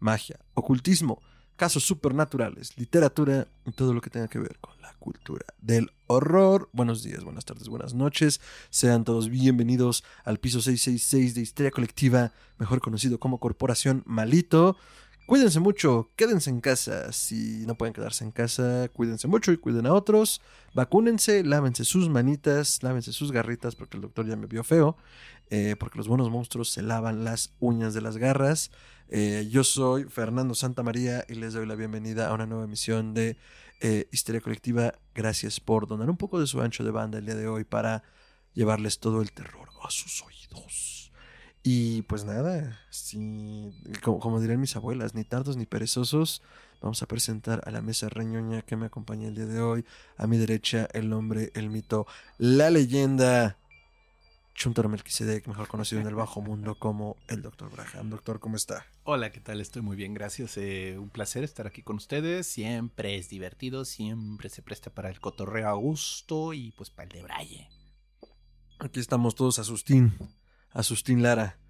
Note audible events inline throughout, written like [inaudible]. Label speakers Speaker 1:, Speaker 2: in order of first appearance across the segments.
Speaker 1: magia, ocultismo, casos supernaturales, literatura y todo lo que tenga que ver con la cultura del horror. Buenos días, buenas tardes, buenas noches. Sean todos bienvenidos al piso 666 de Histeria Colectiva, mejor conocido como Corporación Malito. Cuídense mucho, quédense en casa. Si no pueden quedarse en casa, cuídense mucho y cuiden a otros. Vacúnense, lávense sus manitas, lávense sus garritas, porque el doctor ya me vio feo. eh, porque los buenos monstruos se lavan las uñas de las garras. Eh, yo soy Fernando Santamaría y les doy la bienvenida a una nueva emisión de eh, Histeria Colectiva. Gracias por donar un poco de su ancho de banda el día de hoy para llevarles todo el terror a sus oídos. Y pues nada, si, como, como dirían mis abuelas, ni tardos ni perezosos, vamos a presentar a la mesa reñoña que me acompaña el día de hoy. A mi derecha, el hombre, el mito, la leyenda, Chuntaro Melquisedec, mejor conocido en el bajo mundo como el Dr. Braham. Doctor, ¿cómo está?
Speaker 2: Hola, ¿qué tal? Estoy muy bien, gracias. Eh, un placer estar aquí con ustedes. Siempre es divertido, siempre se presta para el cotorreo a gusto y pues para el de Braille.
Speaker 1: Aquí estamos todos, Asustín, Asustín Lara.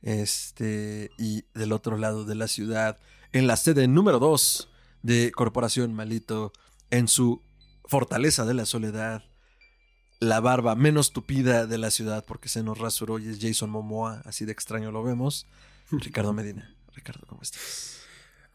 Speaker 1: Este, y del otro lado de la ciudad, en la sede número 2 de Corporación Malito, en su fortaleza de la soledad, la barba menos tupida de la ciudad, porque se nos rasuró y es Jason Momoa, así de extraño lo vemos. [laughs] Ricardo Medina. Ricardo, ¿cómo estás?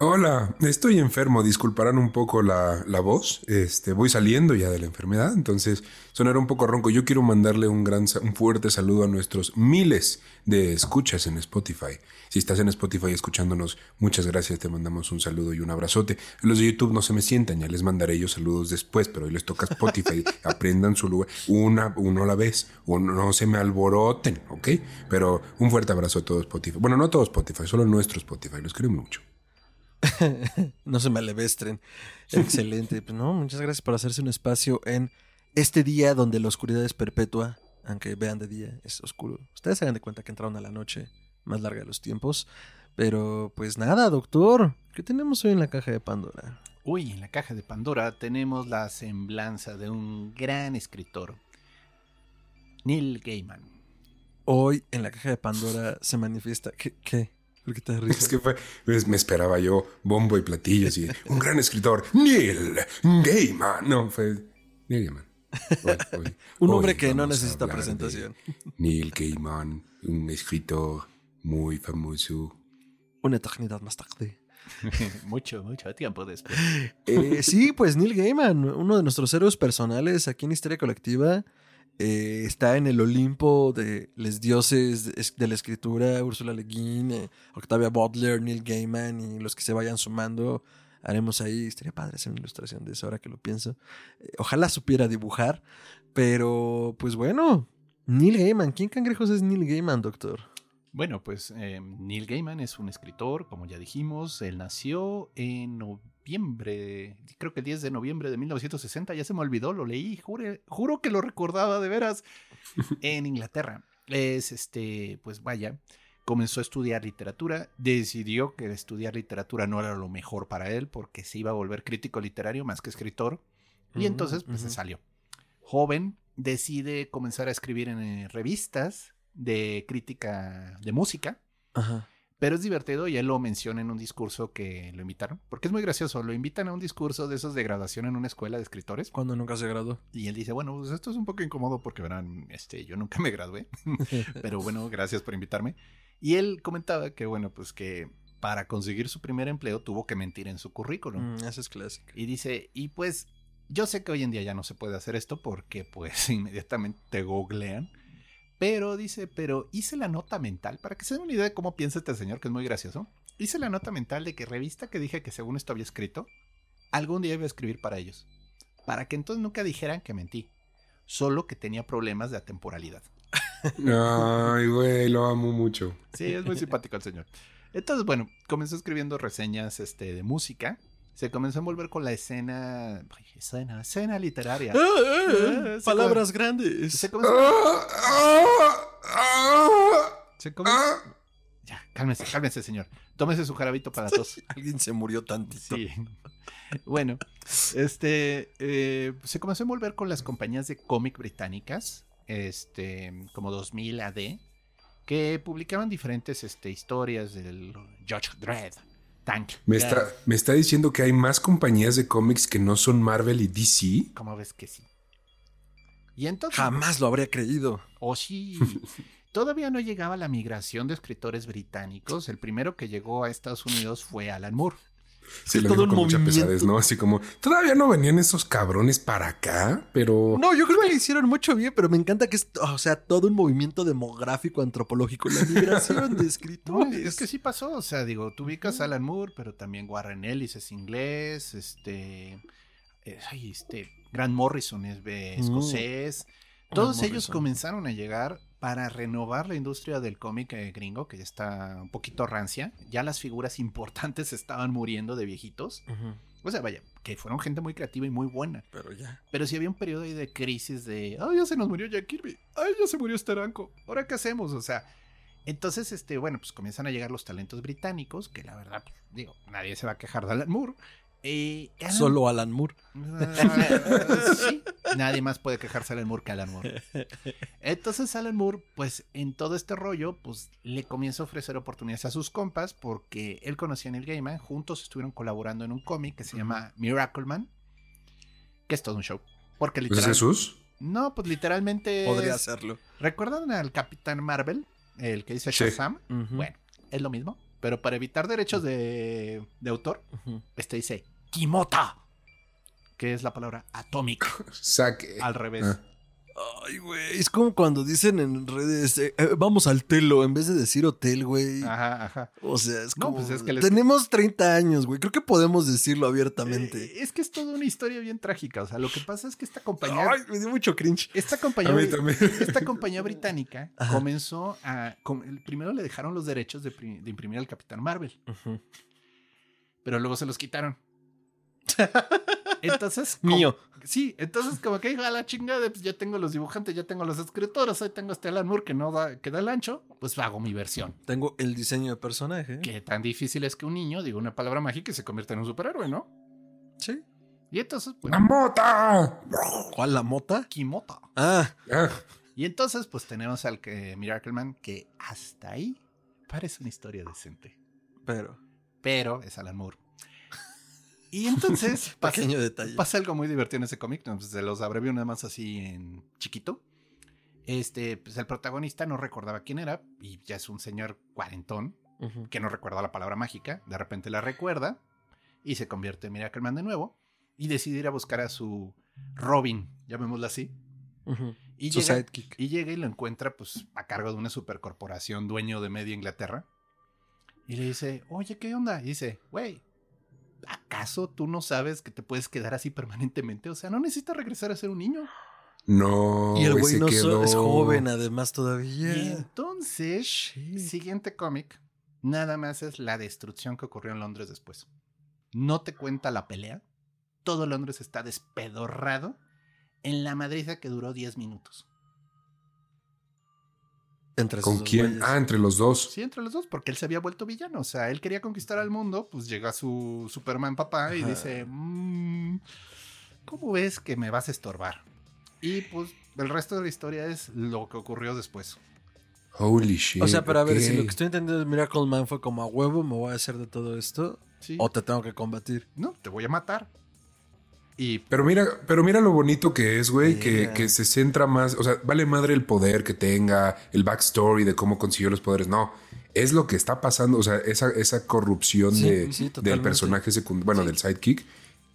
Speaker 3: Hola, estoy enfermo, disculparán un poco la, la voz. Este, voy saliendo ya de la enfermedad, entonces sonará un poco ronco. Yo quiero mandarle un gran, un fuerte saludo a nuestros miles de escuchas en Spotify. Si estás en Spotify escuchándonos, muchas gracias, te mandamos un saludo y un abrazote. Los de YouTube no se me sientan, ya les mandaré yo saludos después, pero hoy les toca Spotify. [laughs] Aprendan su lugar, una, uno a la vez, o no se me alboroten, ¿ok? Pero un fuerte abrazo a todo Spotify. Bueno, no todo Spotify, solo nuestro Spotify, los quiero mucho. [laughs]
Speaker 1: no se me alevestren. [laughs] Excelente. Pues no, muchas gracias por hacerse un espacio en este día donde la oscuridad es perpetua, aunque vean de día, es oscuro. Ustedes se dan de cuenta que entraron a la noche más larga de los tiempos. Pero pues nada, doctor. ¿Qué tenemos hoy en la caja de Pandora?
Speaker 2: Uy, en la caja de Pandora tenemos la semblanza de un gran escritor, Neil Gaiman.
Speaker 1: Hoy en la caja de Pandora se manifiesta. ¿Qué? ¿Qué? ¿Por qué te ríes? [laughs]
Speaker 3: Es que fue, pues, me esperaba yo bombo y platillos y un gran escritor, Neil Gaiman. No, fue Neil Gaiman. Hoy- hoy- [laughs]
Speaker 1: Un
Speaker 3: hoy
Speaker 1: hombre que no necesita presentación.
Speaker 3: Neil Gaiman, un escritor muy famoso.
Speaker 1: Una eternidad más tarde. [laughs]
Speaker 2: mucho, mucho tiempo después.
Speaker 1: Eh, sí, pues Neil Gaiman, uno de nuestros héroes personales aquí en Historia Colectiva, eh, está en el Olimpo de los dioses de, la escritura, Ursula Le Guin, eh, Octavia Butler, Neil Gaiman y los que se vayan sumando. Haremos ahí, estaría padre hacer una ilustración de eso ahora que lo pienso. Eh, ojalá supiera dibujar, pero pues bueno, Neil Gaiman, ¿quién cangrejos es Neil Gaiman, doctor?
Speaker 2: Bueno, pues eh, Neil Gaiman es un escritor, como ya dijimos. Él nació en noviembre, creo que el 10 de noviembre de 1960. Ya se me olvidó, lo leí, jure- juro que lo recordaba de veras. [laughs] En Inglaterra. Es este, pues vaya, comenzó a estudiar literatura. Decidió que estudiar literatura no era lo mejor para él porque se iba a volver crítico literario más que escritor. Y
Speaker 1: Ujú,
Speaker 2: entonces, pues se salió. Joven, decide comenzar a escribir en eh, revistas de crítica de música,
Speaker 1: Ajá.
Speaker 2: pero es divertido y él lo menciona en un discurso que lo invitaron, porque es muy gracioso, lo invitan a un discurso de esos de graduación en una escuela de escritores
Speaker 1: Cuando nunca se graduó.
Speaker 2: y él dice, bueno, pues esto es un poco incómodo porque verán, este, yo nunca me gradué, [laughs] pero bueno, gracias por invitarme. Y él comentaba que, bueno, pues que para conseguir su primer empleo tuvo que mentir en su currículum.
Speaker 1: Mm, esa es clásica.
Speaker 2: Y dice, y pues yo sé que hoy en día ya no se puede hacer esto porque pues [laughs] inmediatamente te googlean. Pero dice, pero hice la nota mental, para que se den una idea de cómo piensa este señor, que es muy gracioso. Hice la nota mental de que revista que dije que según esto había escrito, algún día iba a escribir para ellos. Para que entonces nunca dijeran que mentí. Solo que tenía problemas de atemporalidad. [laughs]
Speaker 3: Ay, güey, lo amo mucho.
Speaker 2: Sí, es muy simpático el señor. Entonces, bueno, comenzó escribiendo reseñas este, de música. Se comenzó a envolver con la escena. escena, escena literaria.
Speaker 1: Ah, ah, ah,
Speaker 2: se
Speaker 1: palabras grandes.
Speaker 2: Se comenzó. [laughs] Se comenzó-. Ya, cálmese, cálmese, señor. Tómese su jarabito para tos. [laughs]
Speaker 1: Alguien se murió tantito.
Speaker 2: Sí. Bueno, este eh, se comenzó a envolver con las compañías de cómic británicas, este, como 2000 AD, que publicaban diferentes este, historias del Judge Dredd, Tank.
Speaker 3: Me está, me está diciendo que hay más compañías de cómics que no son Marvel y DC.
Speaker 2: ¿Cómo ves que sí? Y entonces,
Speaker 1: Jamás lo habría creído.
Speaker 2: oh sí, [laughs] todavía no llegaba la migración de escritores británicos. El primero que llegó a Estados Unidos fue Alan Moore.
Speaker 3: Sí,
Speaker 1: Es
Speaker 3: lo
Speaker 1: todo
Speaker 3: digo
Speaker 1: un
Speaker 3: con mucha pesadez, ¿no? Así como, todavía no venían esos cabrones para acá, pero...
Speaker 1: No, yo creo que le hicieron mucho bien, pero me encanta que es, o sea, todo un movimiento demográfico antropológico, la migración de [laughs]
Speaker 2: No,
Speaker 1: escritores.
Speaker 2: es que sí pasó, o sea, digo, tú ubicas a Alan Moore, pero también Warren Ellis es inglés, este, ay, este, Grant Morrison es
Speaker 1: Mm.
Speaker 2: escocés. Todos ellos
Speaker 1: Morrison.
Speaker 2: comenzaron a llegar para renovar la industria del cómic eh, gringo, que ya está un poquito rancia. Ya las figuras [laughs] importantes estaban muriendo de viejitos. O sea, vaya, que fueron gente muy creativa y muy buena.
Speaker 1: Pero ya.
Speaker 2: Pero sí había un periodo ahí de crisis de, ay, ya se nos murió Jack Kirby, ay, ya se murió Steranko, ¿ahora qué hacemos? O sea, entonces, este, bueno, pues comienzan a llegar los talentos británicos, que la verdad, pues, digo, nadie se va a quejar de Alan Moore. Eh, Alan-
Speaker 1: Solo Alan Moore.
Speaker 2: Ah, [laughs] sí, nadie más puede quejarse de Alan Moore que Alan Moore. Entonces Alan Moore, pues en todo este rollo, pues le comienza a ofrecer oportunidades a sus compas porque él conocía a Neil Gaiman, juntos estuvieron colaborando en un cómic que se llama Miracle Man, que es todo un show. Porque
Speaker 3: ¿Es
Speaker 2: literal,
Speaker 3: Jesús?
Speaker 2: no, pues literalmente
Speaker 1: Podría
Speaker 2: es-
Speaker 1: hacerlo.
Speaker 2: ¿Recuerdan al Capitán Marvel? El que dice
Speaker 3: Sí.
Speaker 2: Shazam. Bueno, es lo mismo, pero para evitar derechos de, de autor,
Speaker 1: ujú.
Speaker 2: este dice Kimota, que es la palabra atómica,
Speaker 3: Saque.
Speaker 2: al revés.
Speaker 3: Ah.
Speaker 1: Ay, güey. Es como cuando dicen en redes, eh, eh, vamos al telo, en vez de decir hotel, güey.
Speaker 2: Ajá, ajá.
Speaker 1: O sea, es
Speaker 2: No,
Speaker 1: como.
Speaker 2: pues es que les-
Speaker 1: Tenemos 30 años, güey. Creo que podemos decirlo abiertamente.
Speaker 2: Eh, Es que es toda una historia bien trágica. O sea, lo que pasa es que esta compañía.
Speaker 1: Ay, me dio mucho cringe.
Speaker 2: Esta
Speaker 3: A
Speaker 2: compañía,
Speaker 3: mí
Speaker 2: bri-
Speaker 3: también.
Speaker 2: esta compañía británica [laughs]
Speaker 1: Ajá.
Speaker 2: comenzó a. primero le dejaron los derechos de, pri- de imprimir al Capitán Marvel, pero luego se los quitaron. [laughs] Entonces.
Speaker 1: Mío.
Speaker 2: Sí, entonces como que a la chingada, pues ya tengo los dibujantes, ya tengo los escritores, ahí tengo este Alan Moore que no da, que da el ancho, pues hago mi versión.
Speaker 1: Tengo el diseño de personaje.
Speaker 2: Que tan difícil es que un niño diga una palabra mágica y se convierta en un superhéroe, ¿no?
Speaker 1: Sí.
Speaker 2: Y entonces,
Speaker 3: ¡La
Speaker 2: bueno,
Speaker 3: mota!
Speaker 1: ¿Cuál la mota?
Speaker 2: Kimota.
Speaker 1: Ah,
Speaker 3: Ah,
Speaker 2: Y entonces, pues tenemos al que Miracle Man, que hasta ahí parece una historia decente.
Speaker 1: pero.
Speaker 2: Pero es Alan Moore. Y entonces pasa, [laughs]
Speaker 1: Pequeño detalle.
Speaker 2: pasa algo muy divertido en ese cómic. ¿no? Pues, se los abrevio nada más así en chiquito. Este, pues el protagonista no recordaba quién era. Y ya es un señor cuarentón que no recuerda la palabra mágica. De repente la recuerda y se convierte en Miracle Man de nuevo. Y decide ir a buscar a su Robin, llamémosla así. Y
Speaker 1: Su
Speaker 2: llega,
Speaker 1: sidekick.
Speaker 2: y llega y lo encuentra pues a cargo de una supercorporación dueño de media Inglaterra. Y le dice, oye, ¿qué onda? Y dice, güey, ¿acaso tú no sabes que te puedes quedar así permanentemente? O sea, no necesitas regresar a ser un niño.
Speaker 3: no.
Speaker 1: y el
Speaker 3: güey
Speaker 1: no
Speaker 3: quedó.
Speaker 1: es joven, además,
Speaker 2: Y
Speaker 1: todavía.
Speaker 2: entonces,
Speaker 1: Shit.
Speaker 2: siguiente cómic, nada más es la destrucción que ocurrió en Londres después. No te cuenta la pelea. Todo Londres está despedorrado en la madriza que duró 10 minutos.
Speaker 1: Entre
Speaker 3: ¿Con
Speaker 1: esos dos
Speaker 3: quién?
Speaker 1: güeyes.
Speaker 3: Ah, entre los dos.
Speaker 2: Sí, entre los dos, porque él se había vuelto villano. O sea, él quería conquistar al mundo, pues llega su Superman papá y
Speaker 1: Ajá.
Speaker 2: dice, "Mm, ¿cómo ves que me vas a estorbar? Y pues el resto de la historia es lo que ocurrió después.
Speaker 3: Holy shit.
Speaker 1: O sea, pero a ver, si lo que estoy entendiendo es Miracle Man fue como a huevo, me voy a hacer de todo esto,
Speaker 2: Sí.
Speaker 1: o te tengo que combatir.
Speaker 2: No, te voy a matar. Y
Speaker 3: Pero mira, pero mira lo bonito que es, güey, que,
Speaker 1: Mira.
Speaker 3: que se centra más, o sea, vale madre el poder que tenga, el backstory de cómo consiguió los poderes. No, es lo que está pasando, o sea, esa, esa corrupción
Speaker 1: Sí,
Speaker 3: de,
Speaker 1: sí,
Speaker 3: del personaje secundario, bueno,
Speaker 2: Sí.
Speaker 3: del sidekick.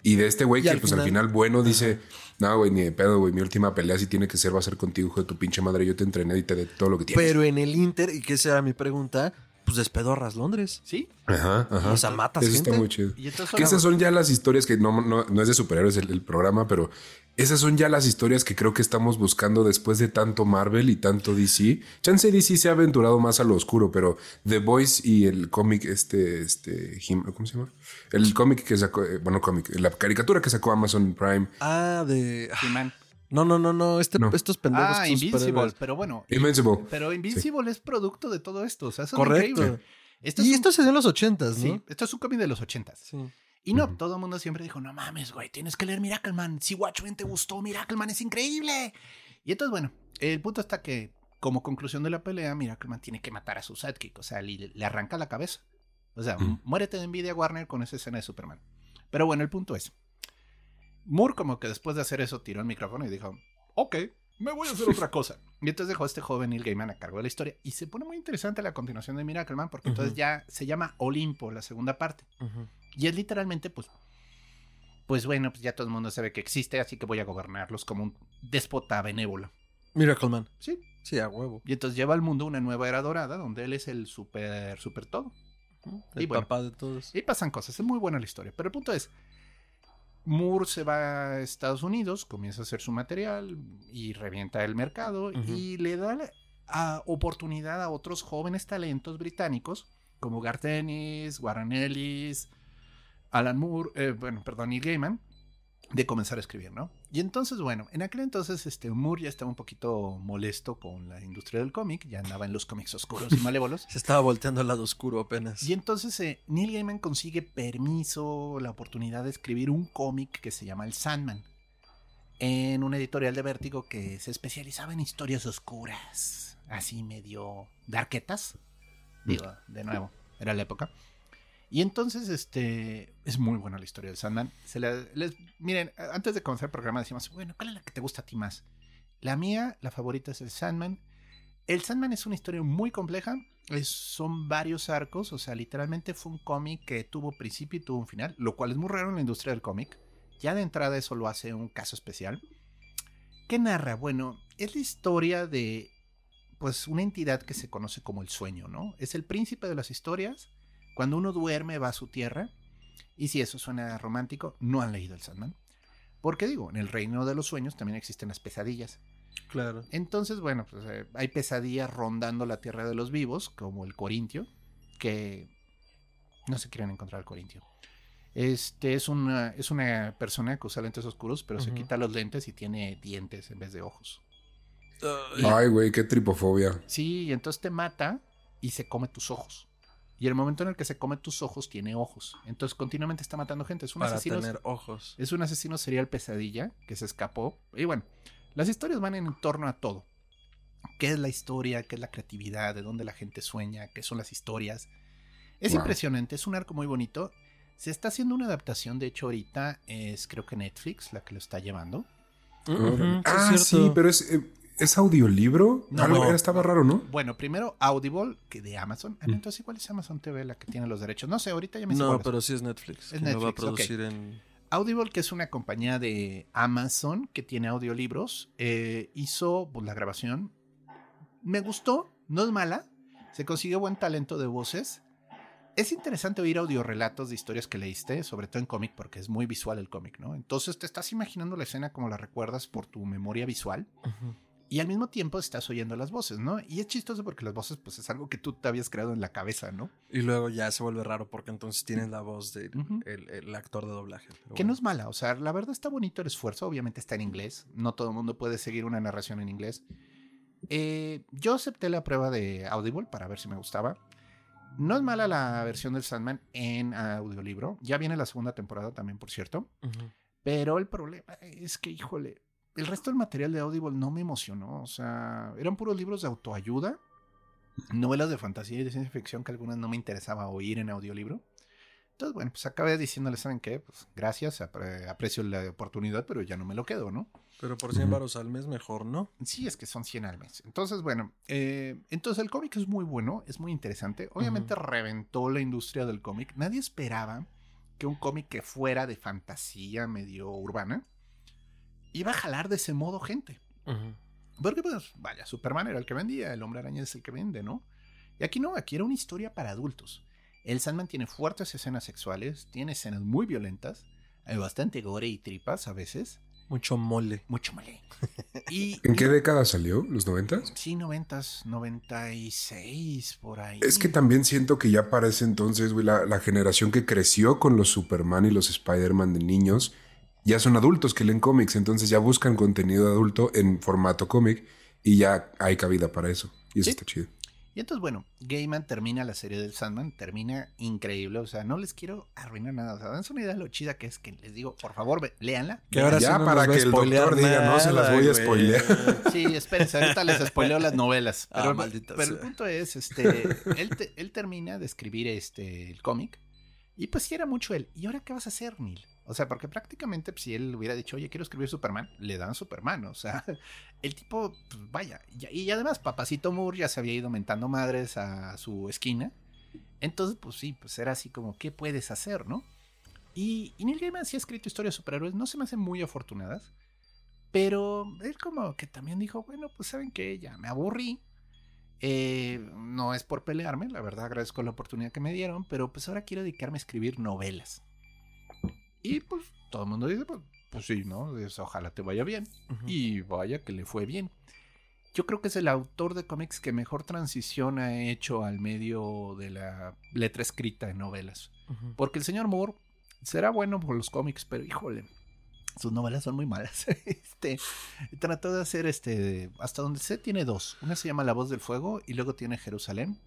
Speaker 3: Y de este güey que
Speaker 1: al
Speaker 3: pues al
Speaker 1: final-
Speaker 3: final bueno dice, no, güey, ni de pedo, güey, mi última pelea si tiene que ser va a ser contigo, hijo de tu pinche madre, yo te entrené y te de todo lo que tienes.
Speaker 1: Pero en el Inter, y que esa era mi pregunta, pues despedorras Londres.
Speaker 2: ¿Sí?
Speaker 3: Ajá, ajá.
Speaker 1: O sea, matas
Speaker 3: Eso
Speaker 1: gente.
Speaker 3: está muy chido.
Speaker 2: Y
Speaker 3: Que esas son ya las historias que no, no, no es de superhéroes el, el programa, pero esas son ya las historias que creo que estamos buscando después de tanto Marvel y tanto DC. Chance DC se ha aventurado más a lo oscuro, pero The Voice y el cómic, este, este, Him- ¿cómo se llama? El cómic que sacó, eh, bueno, cómic, la caricatura que sacó Amazon Prime,
Speaker 1: Ah, de. ah,
Speaker 2: He-Man.
Speaker 1: No, no, no, no. Este,
Speaker 3: No.
Speaker 1: Estos pendejos.
Speaker 2: Ah, Invincible. Pero bueno.
Speaker 3: Invincible.
Speaker 2: Pero Invincible es producto de todo esto. O sea, eso es
Speaker 1: Correcto.
Speaker 2: increíble. Esto
Speaker 1: y
Speaker 2: es un-
Speaker 1: esto se dio en los ochentas, ¿no?
Speaker 2: Sí, esto es un cómic de los ochentas.
Speaker 1: Sí.
Speaker 2: Y no, todo el mundo siempre dijo, no mames, güey, tienes que leer Miracleman. Si Watchmen te gustó, Miracleman es increíble. Y entonces, bueno, el punto está que, como conclusión de la pelea, Miracleman tiene que matar a su sidekick. O sea, le, le arranca la cabeza. O sea, muérete de envidia, Warner, con esa escena de Superman. Pero bueno, el punto es, Moore como que después de hacer eso tiró el micrófono y dijo, ok, me voy a hacer otra cosa. Y entonces dejó a este joven Neil Gaiman a cargo de la historia. Y se pone muy interesante la continuación de Miracleman porque entonces
Speaker 1: Ujú.
Speaker 2: ya se llama Olimpo, la segunda parte.
Speaker 1: Ujú.
Speaker 2: Y es literalmente, pues, pues bueno, pues ya todo el mundo sabe que existe, así que voy a gobernarlos como un déspota benévolo.
Speaker 1: Miracle Man.
Speaker 2: Sí.
Speaker 1: Sí, a huevo.
Speaker 2: Y entonces lleva al mundo una nueva era dorada donde él es el super, super todo.
Speaker 1: El
Speaker 2: Y bueno.
Speaker 1: papá de todos.
Speaker 2: Y pasan cosas, es muy buena la historia. Pero el punto es, Moore se va a Estados Unidos, comienza a hacer su material y revienta el mercado y le da a- oportunidad a otros jóvenes talentos británicos como Garth Ennis, Warren Ellis, Alan Moore, eh, bueno, perdón, Neil Gaiman, de comenzar a escribir, ¿no? Y entonces, bueno, en aquel entonces este, Moore ya estaba un poquito molesto con la industria del cómic, ya andaba en los cómics oscuros y malévolos. [laughs]
Speaker 1: Se estaba volteando al lado oscuro apenas.
Speaker 2: Y entonces eh, Neil Gaiman consigue permiso, la oportunidad de escribir un cómic que se llama El Sandman, en una editorial de Vértigo que se especializaba en historias oscuras, así medio darketas. Digo, de nuevo, era la época. Y entonces, este, es muy buena la historia del Sandman. Se les- miren, antes de comenzar el programa decíamos, bueno, ¿cuál es la que te gusta a ti más? La mía, la favorita es el Sandman. El Sandman es una historia muy compleja. es- son varios arcos. O sea, literalmente fue un cómic que tuvo principio y tuvo un final. Lo cual es muy raro en la industria del cómic. Ya de entrada eso lo hace un caso especial. ¿Qué narra? Bueno, es la historia de pues una entidad que se conoce como el sueño, ¿no? Es el príncipe de las historias. Cuando uno duerme va a su tierra. Y si eso suena romántico, no han leído el Sandman. Porque digo, en el reino de los sueños también existen las pesadillas.
Speaker 1: Claro.
Speaker 2: Entonces, bueno, pues eh, hay pesadillas rondando la tierra de los vivos, como el Corintio, que no se quieren encontrar al Corintio. Este es una, es una persona que usa lentes oscuros, pero se quita los lentes y tiene dientes en vez de ojos.
Speaker 1: Ay,
Speaker 3: Ay, güey, qué tripofobia.
Speaker 2: Sí, y entonces te mata y se come tus ojos. Y el momento en el que se come tus ojos tiene ojos. Entonces continuamente está matando gente. Es un
Speaker 1: para
Speaker 2: asesino.
Speaker 1: tener ojos.
Speaker 2: Es un asesino serial pesadilla que se escapó. Y bueno, las historias van en torno a todo. ¿Qué es la historia? ¿Qué es la creatividad? ¿De dónde la gente sueña? ¿Qué son las historias? Es
Speaker 3: Wow.
Speaker 2: impresionante, es un arco muy bonito. Se está haciendo una adaptación, de hecho ahorita es creo que Netflix la que lo está llevando.
Speaker 3: Ah,
Speaker 1: es
Speaker 3: sí, pero es, eh, es audiolibro.
Speaker 2: No,
Speaker 3: Algo
Speaker 1: no.
Speaker 3: era- estaba raro, ¿no?
Speaker 2: Bueno, primero Audible, que de Amazon.
Speaker 3: Mm.
Speaker 2: entonces igual es Amazon TV la que tiene los derechos. No sé, ahorita ya me
Speaker 1: No, pero sí es Netflix.
Speaker 2: Es
Speaker 1: que lo va a
Speaker 2: Netflix,
Speaker 1: producir en.
Speaker 2: Audible, que es una compañía de Amazon que tiene audiolibros, eh, hizo pues, la grabación. Me gustó, no es mala. Se consiguió buen talento de voces. Es interesante oír audiorelatos de historias que leíste, sobre todo en cómic, porque es muy visual el cómic, ¿no? Entonces te estás imaginando la escena como la recuerdas por tu memoria visual
Speaker 1: Ujú.
Speaker 2: Y al mismo tiempo estás oyendo las voces, ¿no? Y es chistoso porque las voces, pues es algo que tú te habías creado en la cabeza, ¿no?
Speaker 1: Y luego ya se vuelve raro porque entonces tienes la voz del
Speaker 2: Ujú.
Speaker 1: el, el actor de doblaje.
Speaker 2: Que no es mala, o sea, la verdad está bonito el esfuerzo, obviamente está en inglés, no todo el mundo puede seguir una narración en inglés. Eh, yo acepté la prueba de Audible para ver si me gustaba. No es mala la versión del Sandman en audiolibro, ya viene la segunda temporada también, por cierto, pero el problema es que, híjole, el resto del material de Audible no me emocionó, o sea, eran puros libros de autoayuda, novelas de fantasía y de ciencia ficción que algunas no me interesaba oír en audiolibro. Entonces, bueno, pues acabé diciéndole, ¿saben qué? Pues gracias, apre- aprecio la oportunidad, pero ya no me lo quedo, ¿no?
Speaker 1: Pero por 100 baros al mes, mejor, ¿no?
Speaker 2: Sí, es que son 100 al mes. Entonces, bueno, eh, entonces el cómic es muy bueno, es muy interesante. Obviamente reventó la industria del cómic. Nadie esperaba que un cómic que fuera de fantasía medio urbana iba a jalar de ese modo gente.
Speaker 1: Ujú.
Speaker 2: Porque, pues, vaya, Superman era el que vendía, el hombre araña es el que vende, ¿no? Y aquí no, aquí era una historia para adultos. El Sandman tiene fuertes escenas sexuales, tiene escenas muy violentas, hay bastante gore y tripas a veces.
Speaker 1: Mucho mole.
Speaker 2: Mucho mole. [laughs] Y,
Speaker 3: ¿En qué década salió? ¿Los noventas?
Speaker 2: Sí, noventas, 96, por ahí.
Speaker 3: Es que también siento que ya para ese entonces, güey, la, la generación que creció con los Superman y los Spider-Man de niños, ya son adultos que leen cómics, entonces ya buscan contenido adulto en formato cómic y ya hay cabida para eso. Y eso
Speaker 2: Sí.
Speaker 3: está chido.
Speaker 2: Y entonces, bueno, Gaiman termina la serie del Sandman, termina increíble, o sea, no les quiero arruinar nada, o sea, dense una idea de lo chida que es que les digo, por favor, ve- léanla.
Speaker 1: Que ahora
Speaker 3: Ya
Speaker 1: sí no
Speaker 3: para que el doctor diga, no se las voy a spoilear. [laughs]
Speaker 2: Sí, espérense, ahorita les spoileo las novelas.
Speaker 1: Ah,
Speaker 2: Pero, pero el punto es, este, [laughs] él, te- él termina de escribir este, el cómic y pues sí era mucho él. ¿Y ahora qué vas a hacer, Neil? O sea, porque prácticamente pues, si él hubiera dicho, oye, quiero escribir Superman, le dan Superman. O sea, [laughs] el tipo, pues vaya. Y, además, Papacito Moore ya se había ido mentando madres a su esquina. Entonces, pues sí, pues era así como, ¿qué puedes hacer, no? Y, y Neil Gaiman sí ha escrito historias de superhéroes, no se me hacen muy afortunadas. Pero él como que también dijo, bueno, pues saben que ya me aburrí. Eh, no es por pelearme, la verdad agradezco la oportunidad que me dieron, pero pues ahora quiero dedicarme a escribir novelas. Y pues todo el mundo dice, pues, pues sí, ¿no? Dice, ojalá te vaya bien. Y vaya que le fue bien. Yo creo que es el autor de cómics que mejor transición ha hecho al medio de la letra escrita en novelas. Porque el señor Moore será bueno por los cómics, pero híjole, sus novelas son muy malas. [laughs] este, trató de hacer este, hasta donde sé, tiene dos. Una se llama La voz del fuego y luego tiene Jerusalén.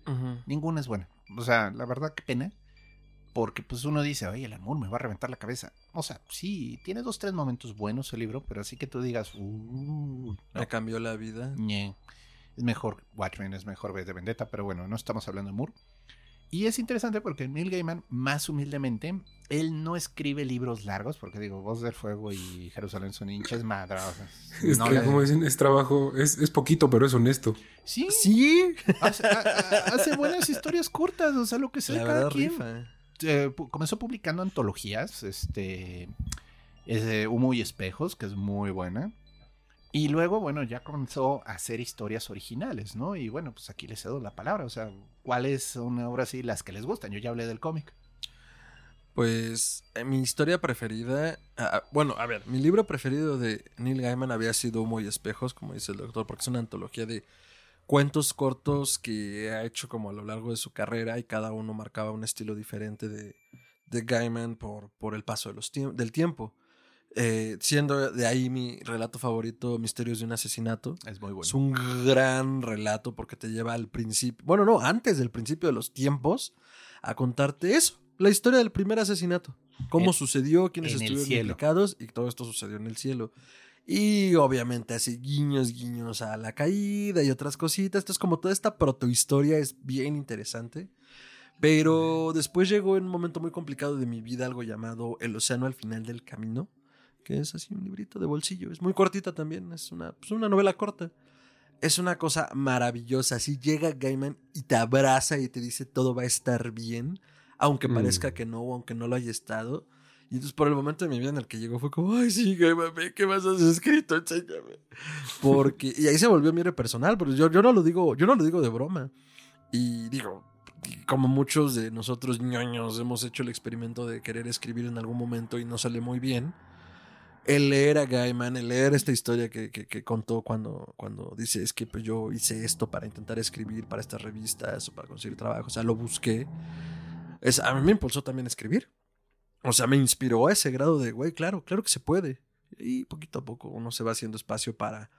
Speaker 2: Ninguna es buena. O sea, la verdad, qué pena. Porque pues uno dice, oye, el amor me va a reventar la cabeza. O sea, sí, tiene dos, tres momentos buenos el libro, pero así que tú digas, uh,
Speaker 1: Me
Speaker 2: no,
Speaker 1: cambió la vida.
Speaker 2: ñe. es mejor Watchmen, es mejor V de Vendetta, pero bueno, no estamos hablando de Moore. Y es interesante porque Neil Gaiman, más humildemente, él no escribe libros largos, porque digo, Voz del Fuego y Jerusalén son hinchas madras. [laughs]
Speaker 3: Es
Speaker 2: No
Speaker 3: que,
Speaker 2: le-
Speaker 3: como dicen, es trabajo, es, es poquito, pero es honesto.
Speaker 2: Sí,
Speaker 1: Sí,
Speaker 2: hace, a- a- hace buenas historias cortas, o sea, lo que sea,
Speaker 1: la
Speaker 2: cada
Speaker 1: verdad
Speaker 2: quien.
Speaker 1: rifa.
Speaker 2: eh, comenzó publicando antologías, este, es de Humo y Espejos, que es muy buena. Y luego, bueno, ya comenzó a hacer historias originales, ¿no? Y bueno, pues aquí les cedo la palabra, o sea, ¿cuáles son ahora sí las que les gustan? Yo ya hablé del cómic.
Speaker 1: Pues eh, mi historia preferida, ah, bueno, a ver, mi libro preferido de Neil Gaiman había sido Humo y Espejos, como dice el doctor, porque es una antología de cuentos cortos que ha hecho como a lo largo de su carrera y cada uno marcaba un estilo diferente de, de Gaiman por, por el paso de los del tiempo. Eh, siendo de ahí mi relato favorito, Misterios de un asesinato.
Speaker 2: Es muy bueno.
Speaker 1: Es un gran relato porque te lleva al principio, bueno, no, antes del principio de los tiempos, a contarte eso, la historia del primer asesinato, cómo
Speaker 2: En-
Speaker 1: sucedió, quiénes estuvieron implicados y todo esto sucedió en el cielo. Y obviamente así guiños, guiños a la caída y otras cositas. Entonces como toda esta protohistoria es bien interesante. Pero después llegó en un momento muy complicado de mi vida algo llamado El océano al final del camino, que es así un librito de bolsillo. Es muy cortita también, es una, pues, una novela corta. Es una cosa maravillosa. Así llega Gaiman y te abraza y te dice todo va a estar bien, aunque
Speaker 3: Mm.
Speaker 1: parezca que no, o aunque no lo haya estado. Y entonces por el momento de mi vida en el que llegó fue como, ay, sí, ve, ¿qué más has escrito? Enséñame. Porque, y ahí se volvió mi personal, pero yo, yo no lo digo, yo no lo digo de broma. Y digo, como muchos de nosotros ñoños hemos hecho el experimento de querer escribir en algún momento y no sale muy bien. El leer a Gaiman, el leer esta historia que, que- que contó cuando, cuando dice es que pues yo hice esto para intentar escribir para estas revistas o para conseguir trabajo, o sea, lo busqué. Es, a mí me impulsó también a escribir. O sea, me inspiró a ese grado de, güey, claro, claro que se puede. Y poquito a poco uno se va haciendo espacio para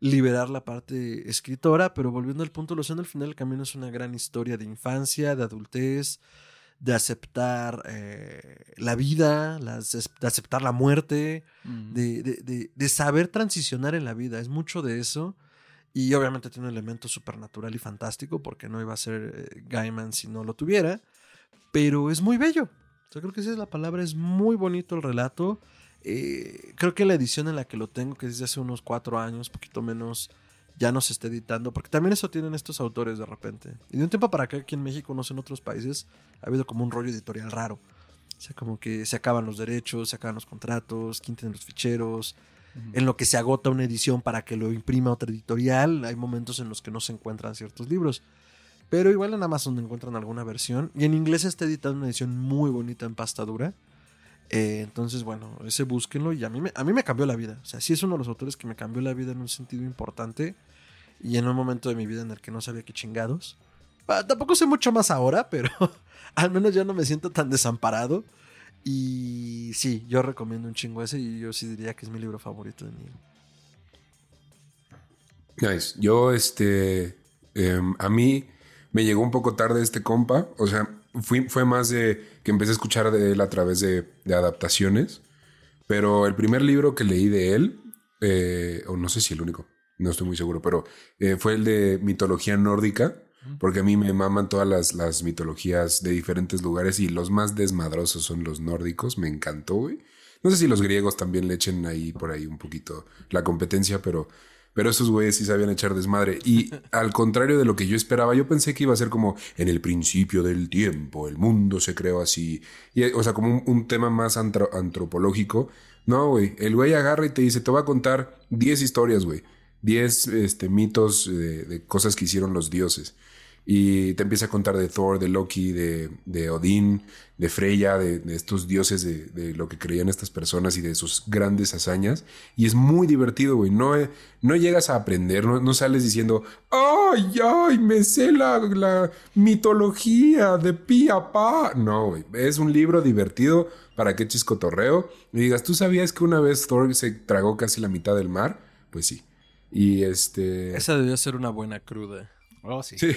Speaker 1: liberar la parte escritora, pero volviendo al punto, Lo Océano al final del camino es una gran historia de infancia, de adultez, de aceptar eh, la vida, las- de aceptar la muerte, de, de- de- de saber transicionar en la vida. Es mucho de eso. Y obviamente tiene un elemento supernatural y fantástico, porque no iba a ser eh, Gaiman si no lo tuviera. Pero es muy bello. Yo creo que esa es la palabra. Es muy bonito el relato. Eh, creo que la edición en la que lo tengo, que es desde hace unos cuatro años, poquito menos, ya no se está editando. Porque también eso tienen estos autores de repente. Y de un tiempo para acá, aquí en México, no sé, en otros países, ha habido como un rollo editorial raro. O sea, como que se acaban los derechos, se acaban los contratos, quinten los ficheros, en lo que se agota una edición para que lo imprima otra editorial. Hay momentos en los que no se encuentran ciertos libros. Pero igual en Amazon encuentran alguna versión. Y en inglés está editada una edición muy bonita en pasta dura. Eh, entonces, bueno, ese búsquenlo. Y a mí, me, a mí me cambió la vida. O sea, sí es uno de los autores que me cambió la vida en un sentido importante. Y en un momento de mi vida en el que no sabía qué chingados. Tampoco sé mucho más ahora, pero [laughs] al menos ya no me siento tan desamparado. Y sí, yo recomiendo un chingo ese y yo sí diría que es mi libro favorito de Neil.
Speaker 3: Nice. Yo, este, em, a mí me llegó un poco tarde este compa. O sea, fui, fue más de que empecé a escuchar de él a través de, de adaptaciones. Pero el primer libro que leí de él, eh, o no sé si el único, no estoy muy seguro, pero eh, fue el de mitología nórdica. Porque a mí me maman todas las, las mitologías de diferentes lugares y los más desmadrosos son los nórdicos. Me encantó, güey. No sé si los griegos también le echen ahí por ahí un poquito la competencia, pero, pero esos güeyes sí sabían echar desmadre. Y [laughs] al contrario de lo que yo esperaba, yo pensé que iba a ser como en el principio del tiempo, el mundo se creó así. Y, o sea, como un, un tema más antro- antropológico. No, güey. El güey agarra y te dice, te voy a contar 10 historias, güey. 10 este, mitos de, de cosas que hicieron los dioses. Y te empieza a contar de Thor, de Loki, de, de Odín, de Freya, de, de estos dioses, de, de lo que creían estas personas y de sus grandes hazañas. Y es muy divertido, güey. No, eh, no llegas a aprender, no, no sales diciendo, ¡ay, ay! Me sé la, la mitología de pi a pa. No, güey. Es un libro divertido para que eches cotorreo. Y digas, ¿tú sabías que una vez Thor se tragó casi la mitad del mar? Pues sí. Y este.
Speaker 1: Esa debería ser una buena cruda.
Speaker 2: Oh, sí.
Speaker 3: Sí.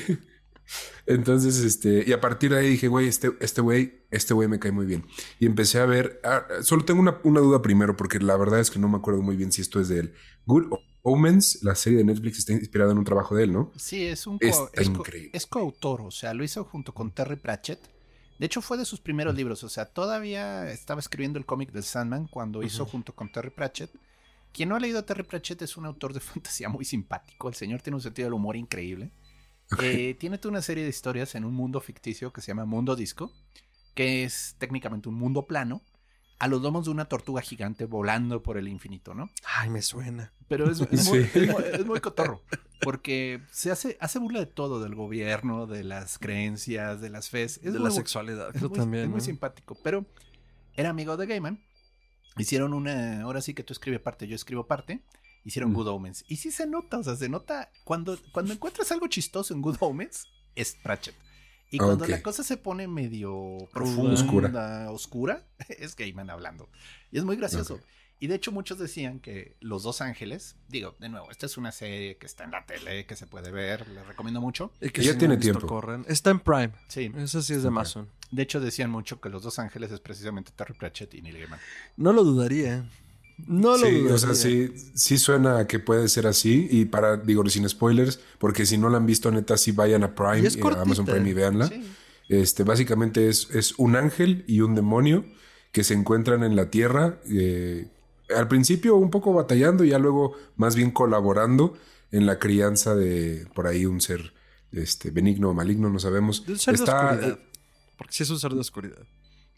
Speaker 3: Entonces, este, y a partir de ahí dije, güey, este, este güey, este güey me cae muy bien. Y empecé a ver, ah, solo tengo una, una duda primero, porque la verdad es que no me acuerdo muy bien si esto es de él. Good Omens, la serie de Netflix, está inspirada en un trabajo de él, ¿no?
Speaker 2: Sí, es un co- es, co-
Speaker 3: increíble.
Speaker 2: es coautor, o sea, lo hizo junto con Terry Pratchett. De hecho, fue de sus primeros libros, o sea, todavía estaba escribiendo el cómic de Sandman cuando hizo junto con Terry Pratchett. Quien no ha leído a Terry Pratchett es un autor de [laughs] fantasía muy simpático. El señor tiene un sentido del humor increíble. Eh, tiene toda una serie de historias en un mundo ficticio que se llama Mundo Disco, que es técnicamente un mundo plano, a los lomos de una tortuga gigante volando por el infinito, ¿no?
Speaker 1: Ay, me suena.
Speaker 2: Pero es, es [laughs] muy,
Speaker 3: Sí.
Speaker 2: es muy- es muy cotorro. Porque se hace, hace burla de todo, del gobierno, de las creencias, de las fes. Es
Speaker 1: de
Speaker 2: muy
Speaker 1: la sexualidad,
Speaker 2: es muy,
Speaker 1: también.
Speaker 2: es muy simpático. Pero era amigo de Gaiman. Hicieron una. Ahora sí que tú escribes parte, yo escribo parte. Hicieron
Speaker 3: Mm.
Speaker 2: Good Omens. Y sí se nota, o sea, se nota. Cuando, cuando encuentras algo chistoso en Good Omens, es Pratchett. Y cuando
Speaker 3: Ok.
Speaker 2: la cosa se pone medio profunda,
Speaker 3: Oscura.
Speaker 2: oscura, [laughs] es Gaiman hablando. Y es muy gracioso.
Speaker 3: Ok.
Speaker 2: Y de hecho muchos decían que Los Dos Ángeles, digo, de nuevo, esta es una serie que está en la tele, que se puede ver, les recomiendo mucho.
Speaker 1: Y que
Speaker 3: Ya
Speaker 1: si
Speaker 3: tiene tiempo.
Speaker 1: corran. Está en Prime.
Speaker 2: Sí,
Speaker 1: Esa sí es de. Amazon.
Speaker 2: de hecho decían mucho que Los Dos Ángeles es precisamente Terry Pratchett y Neil Gaiman.
Speaker 1: No lo dudaría. No lo
Speaker 3: sí, o sea, sí, sí suena a que puede ser así. Y para, digo, sin spoilers, porque si no la han visto, neta, sí vayan a Prime,
Speaker 1: Y es
Speaker 3: eh, a Amazon. Prime y véanla.
Speaker 2: Sí.
Speaker 3: Este, básicamente es, es un ángel y un demonio que se encuentran en la tierra. eh, al principio un poco batallando y ya luego más bien colaborando en la crianza de por ahí un ser este, benigno o maligno, no sabemos.
Speaker 1: De un ser de
Speaker 3: Está-
Speaker 1: oscuridad. Porque sí es un ser de oscuridad.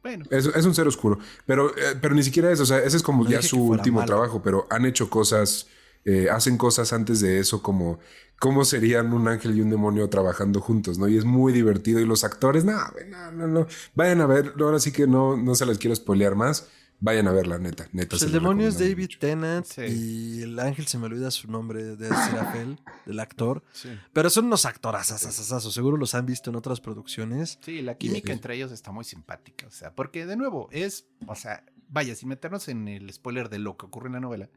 Speaker 2: Bueno,
Speaker 3: es, es un ser oscuro. Pero, eh, pero ni siquiera eso. O sea, ese es como
Speaker 1: No
Speaker 3: ya su último
Speaker 1: malo.
Speaker 3: trabajo. Pero han hecho cosas, eh, hacen cosas antes de eso, como cómo serían un ángel y un demonio trabajando juntos, ¿no? Y es muy divertido. Y los actores, no, no, no, no. Vayan a ver. Ahora sí que no, no se les quiero spoilear más. Vayan a verla, neta. neta
Speaker 1: Pues el
Speaker 3: los
Speaker 1: demonio es David
Speaker 3: mucho.
Speaker 1: Tennant
Speaker 2: Sí.
Speaker 1: y el ángel se me olvida su nombre de [laughs] Serafel, del actor.
Speaker 2: sí.
Speaker 1: Pero son unos actorazazazazazos. Seguro los han visto en otras producciones.
Speaker 2: Sí, la química
Speaker 3: Sí.
Speaker 2: entre ellos está muy simpática. O sea, porque de nuevo, es, o sea, vaya, sin meternos en el spoiler de lo que ocurre en la novela.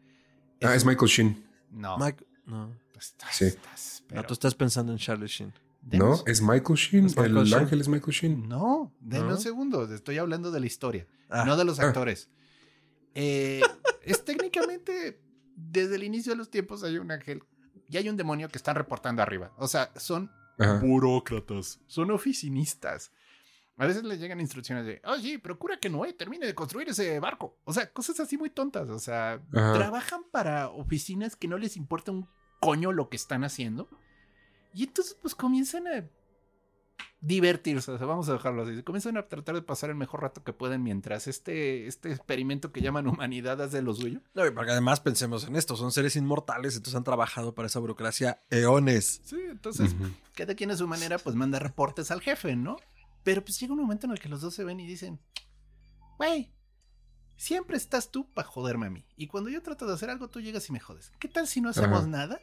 Speaker 3: Ah, es Michael Sheen.
Speaker 2: No,
Speaker 1: Mike, no.
Speaker 2: estás-
Speaker 3: Sí.
Speaker 2: estás-
Speaker 1: No,
Speaker 2: pero-
Speaker 1: tú estás pensando en Charlie Sheen.
Speaker 2: Denos-
Speaker 3: No, es Michael Sheen.
Speaker 1: Es Michael
Speaker 3: el
Speaker 1: Sheen.
Speaker 3: ángel es Michael Sheen.
Speaker 2: No, denme
Speaker 1: ¿No?
Speaker 2: un segundo. Estoy hablando de la historia,
Speaker 1: Ah.
Speaker 2: no de los
Speaker 3: Ah.
Speaker 2: actores. Eh, es técnicamente desde el inicio de los tiempos hay un ángel y hay un demonio que están reportando arriba. O sea, son
Speaker 3: Ajá.
Speaker 2: burócratas, son oficinistas. A veces les llegan instrucciones de, oh sí, procura que Noé termine de construir ese barco. O sea, cosas así muy tontas. O sea,
Speaker 3: Ajá.
Speaker 2: trabajan para oficinas que no les importa un coño lo que están haciendo. Y entonces pues comienzan a divertirse, o sea, vamos a dejarlo así. Comienzan a tratar de pasar el mejor rato que pueden mientras este, este experimento que llaman humanidad hace lo suyo.
Speaker 1: No, y porque además pensemos en esto, son seres inmortales, entonces han trabajado para esa burocracia eones.
Speaker 2: Sí, entonces, cada quien a su manera, pues manda reportes al jefe, ¿no? Pero pues llega un momento en el que los dos se ven y dicen, güey, siempre estás tú para joderme a mí. Y cuando yo trato de hacer algo, tú llegas y me jodes. ¿Qué tal si no hacemos
Speaker 3: Ajá.
Speaker 2: nada?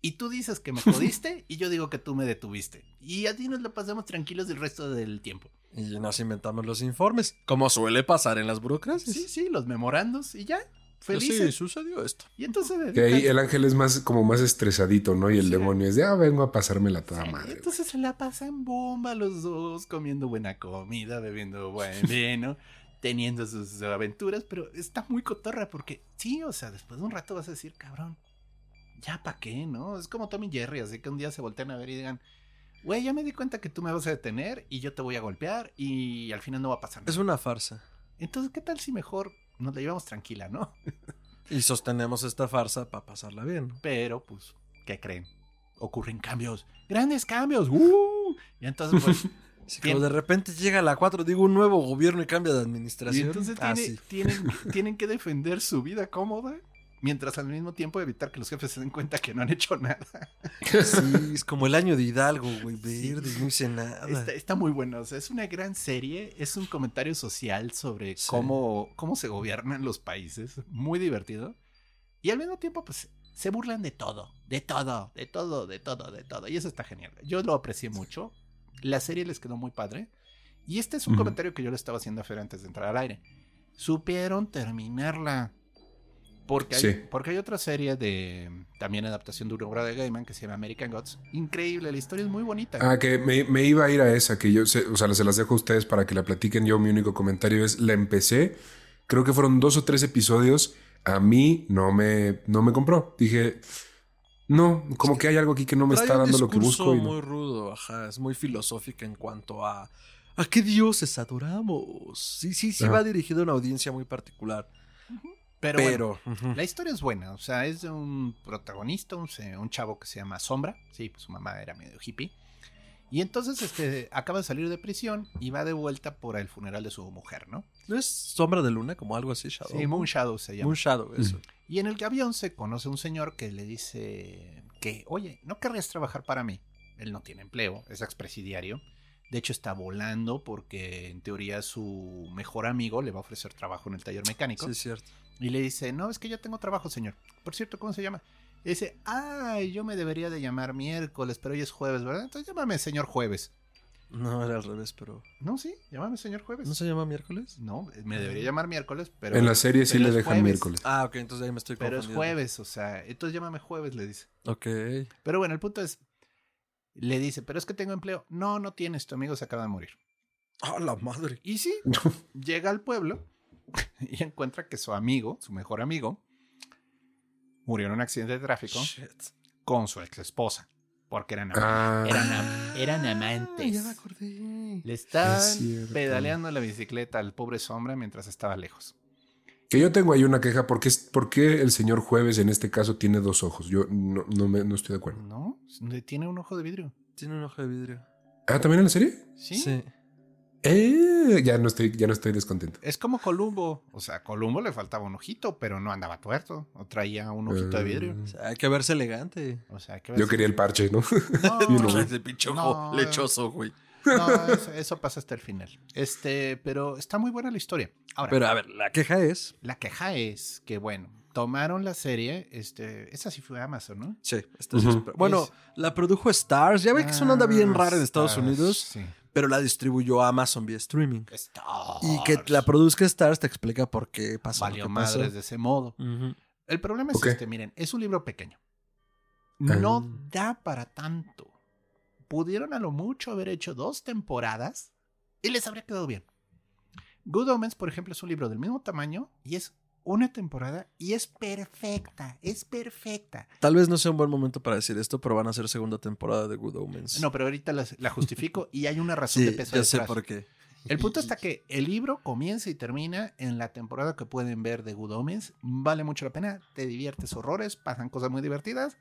Speaker 2: Y tú dices que me [laughs] jodiste y yo digo que tú me detuviste. Y así nos lo pasamos tranquilos el resto del tiempo.
Speaker 1: Y nos inventamos los informes, como suele pasar en las burocracias.
Speaker 2: Sí, sí, los memorandos y ya.
Speaker 1: Pues Sí,
Speaker 2: Felices.
Speaker 1: sucedió esto.
Speaker 2: Y entonces...
Speaker 3: Que ahí el ángel es más como más estresadito, ¿no? Y el
Speaker 2: Sí.
Speaker 3: demonio es de, ah, vengo a pasármela toda
Speaker 2: Sí,
Speaker 3: madre.
Speaker 2: entonces se la pasan bomba los dos, comiendo buena comida, bebiendo buen [laughs] vino, teniendo sus aventuras, pero está muy cotorra porque sí, o sea, después de un rato vas a decir, cabrón, ya pa' qué, ¿no? Es como Tom y Jerry, así que un día se voltean a ver y digan, güey, ya me di cuenta que tú me vas a detener y yo te voy a golpear y al final no va a pasar nada.
Speaker 1: Es una farsa.
Speaker 2: Entonces, ¿qué tal si mejor nos la llevamos tranquila, ¿no? [laughs]
Speaker 1: Y sostenemos esta farsa para pasarla bien.
Speaker 2: Pero, pues, ¿qué creen? Ocurren cambios, grandes cambios, ¡uh! Y entonces, pues... [laughs] Bien.
Speaker 1: como de repente llega la 4, digo un nuevo gobierno y cambia de
Speaker 2: Y
Speaker 1: administración.
Speaker 2: entonces
Speaker 1: Ah,
Speaker 2: tiene-
Speaker 1: sí.
Speaker 2: tienen, [laughs] tienen que defender su vida cómoda, mientras al mismo tiempo evitar que los jefes se den cuenta que no han hecho nada.
Speaker 1: Sí, es como el año de Hidalgo, güey, verde, no hice nada.
Speaker 2: Está, está muy bueno, o sea, es una gran serie, es un comentario social sobre
Speaker 1: Sí.
Speaker 2: cómo, cómo se gobiernan los países, muy divertido. Y al mismo tiempo, pues, se burlan de todo, de todo, de todo, de todo, de todo. Y eso está genial. Yo lo aprecié mucho. La serie les quedó muy padre. Y este es un
Speaker 3: Ujú.
Speaker 2: comentario que yo le estaba haciendo a Fer antes de entrar al aire. Supieron terminarla. Porque hay,
Speaker 3: Sí.
Speaker 2: porque hay otra serie de también adaptación de una obra de Gaiman que se llama American Gods. Increíble, la historia es muy bonita.
Speaker 3: Ah, que me, me iba a ir a esa, que yo, sé- o sea, se las dejo a ustedes para que la platiquen. Yo, mi único comentario es, la empecé, creo que fueron dos o tres episodios, a mí no me, no me compró. Dije, no, como que, hay algo aquí que no me está dando lo que busco. y no.
Speaker 1: muy rudo, ajá, es muy filosófica en cuanto a ¿a qué dioses adoramos? Sí, sí, sí
Speaker 3: Ajá.
Speaker 1: va dirigido a una audiencia muy particular.
Speaker 2: Pero,
Speaker 1: Pero,
Speaker 2: bueno,
Speaker 1: ujú.
Speaker 2: la historia es buena. O sea, es de un protagonista, un chavo que se llama Sombra. Sí, pues su mamá era medio hippie. Y entonces este, acaba de salir de prisión y va de vuelta por el funeral de su mujer, ¿no?
Speaker 1: ¿no es sombra de luna como algo así, Shadow?
Speaker 2: Sí, Moon Shadow se llama.
Speaker 1: Moon Shadow, eso.
Speaker 2: Y en el avión se conoce un señor que le dice que, oye, ¿no querrías trabajar para mí? Él no tiene empleo, es expresidiario. De hecho, está volando porque en teoría su mejor amigo le va a ofrecer trabajo en el taller mecánico.
Speaker 1: Sí, es cierto.
Speaker 2: Y le dice, no, es que yo tengo trabajo, señor. Por cierto, ¿cómo se llama? Y dice, ay, yo me debería de llamar miércoles, pero hoy es jueves, ¿verdad? Entonces llámame señor jueves.
Speaker 1: No, era al revés, pero
Speaker 2: No, sí, llámame señor jueves.
Speaker 1: ¿no se llama miércoles?
Speaker 2: No, me debería llamar miércoles, pero...
Speaker 3: en la serie sí le dejan
Speaker 2: jueves.
Speaker 3: miércoles.
Speaker 1: Ah, ok, entonces ahí me estoy
Speaker 2: Pero es
Speaker 1: confundiendo.
Speaker 2: jueves, o sea, entonces llámame jueves, le dice.
Speaker 1: Ok.
Speaker 2: Pero bueno, el punto es, le dice, pero es que tengo empleo. No, no tienes, tu amigo se acaba de morir.
Speaker 1: ¡Ah, la madre!
Speaker 2: Y sí, [laughs] llega al pueblo [laughs] y encuentra que su amigo, su mejor amigo, murió en un accidente de tráfico
Speaker 1: Shit.
Speaker 2: con su ex esposa. Porque eran, am-
Speaker 3: Ah,
Speaker 2: eran, am- eran
Speaker 1: Ah,
Speaker 2: amantes.
Speaker 1: ya me acordé.
Speaker 2: Le estaban
Speaker 3: Es
Speaker 2: pedaleando la bicicleta al pobre sombra mientras estaba lejos.
Speaker 3: que yo tengo ahí una queja, ¿por qué, por qué el señor Jueves en este caso tiene dos ojos? Yo no, no, me- no estoy de acuerdo.
Speaker 2: No, tiene un ojo de vidrio.
Speaker 1: Tiene un ojo de vidrio.
Speaker 3: Ah, ¿también en la serie?
Speaker 2: Sí.
Speaker 3: Eh, ya no estoy, ya no estoy descontento.
Speaker 2: Es como Columbo. O sea, a Columbo le faltaba un ojito, pero no andaba tuerto. O traía un ojito de vidrio.
Speaker 1: O sea, hay que verse elegante.
Speaker 2: O sea, que
Speaker 3: Yo quería el parche, ¿no?
Speaker 2: No. [laughs]
Speaker 1: Ese pinche ojo
Speaker 2: No,
Speaker 1: lechoso, güey.
Speaker 2: no, eso, eso pasa hasta el final. Este, pero está muy buena la historia. Ahora,
Speaker 1: Pero a ver, la queja es.
Speaker 2: la queja es que, bueno, tomaron la serie, este, esa sí fue Amazon, ¿no?
Speaker 1: Sí, esta sí es- Bueno,
Speaker 2: Es-
Speaker 1: la produjo Stars. Ya ve que es una onda bien rara en Estados
Speaker 2: Stars,
Speaker 1: Unidos,
Speaker 2: Sí.
Speaker 1: Pero la distribuyó Amazon vía streaming.
Speaker 2: Stars.
Speaker 1: Y que la produzca Stars te explica por qué pasó. lo
Speaker 2: Valió
Speaker 1: pasó.
Speaker 2: madres de ese modo. El problema es
Speaker 3: Ok.
Speaker 2: este, miren, es un libro pequeño. No
Speaker 3: Ah.
Speaker 2: da para tanto. Pudieron a lo mucho haber hecho dos temporadas y les habría quedado bien. Good Omens, por ejemplo, es un libro del mismo tamaño y es una temporada y es perfecta, es perfecta.
Speaker 1: Tal vez no sea un buen momento para decir esto, pero van a ser segunda temporada de Good Omens.
Speaker 2: No, pero ahorita la, la justifico y hay una razón
Speaker 1: sí,
Speaker 2: de peso
Speaker 1: ya sé
Speaker 2: detrás.
Speaker 1: por qué.
Speaker 2: El punto está [laughs] que el libro comienza y termina en la temporada que pueden ver de Good Omens. Vale mucho la pena, te diviertes horrores, pasan cosas muy divertidas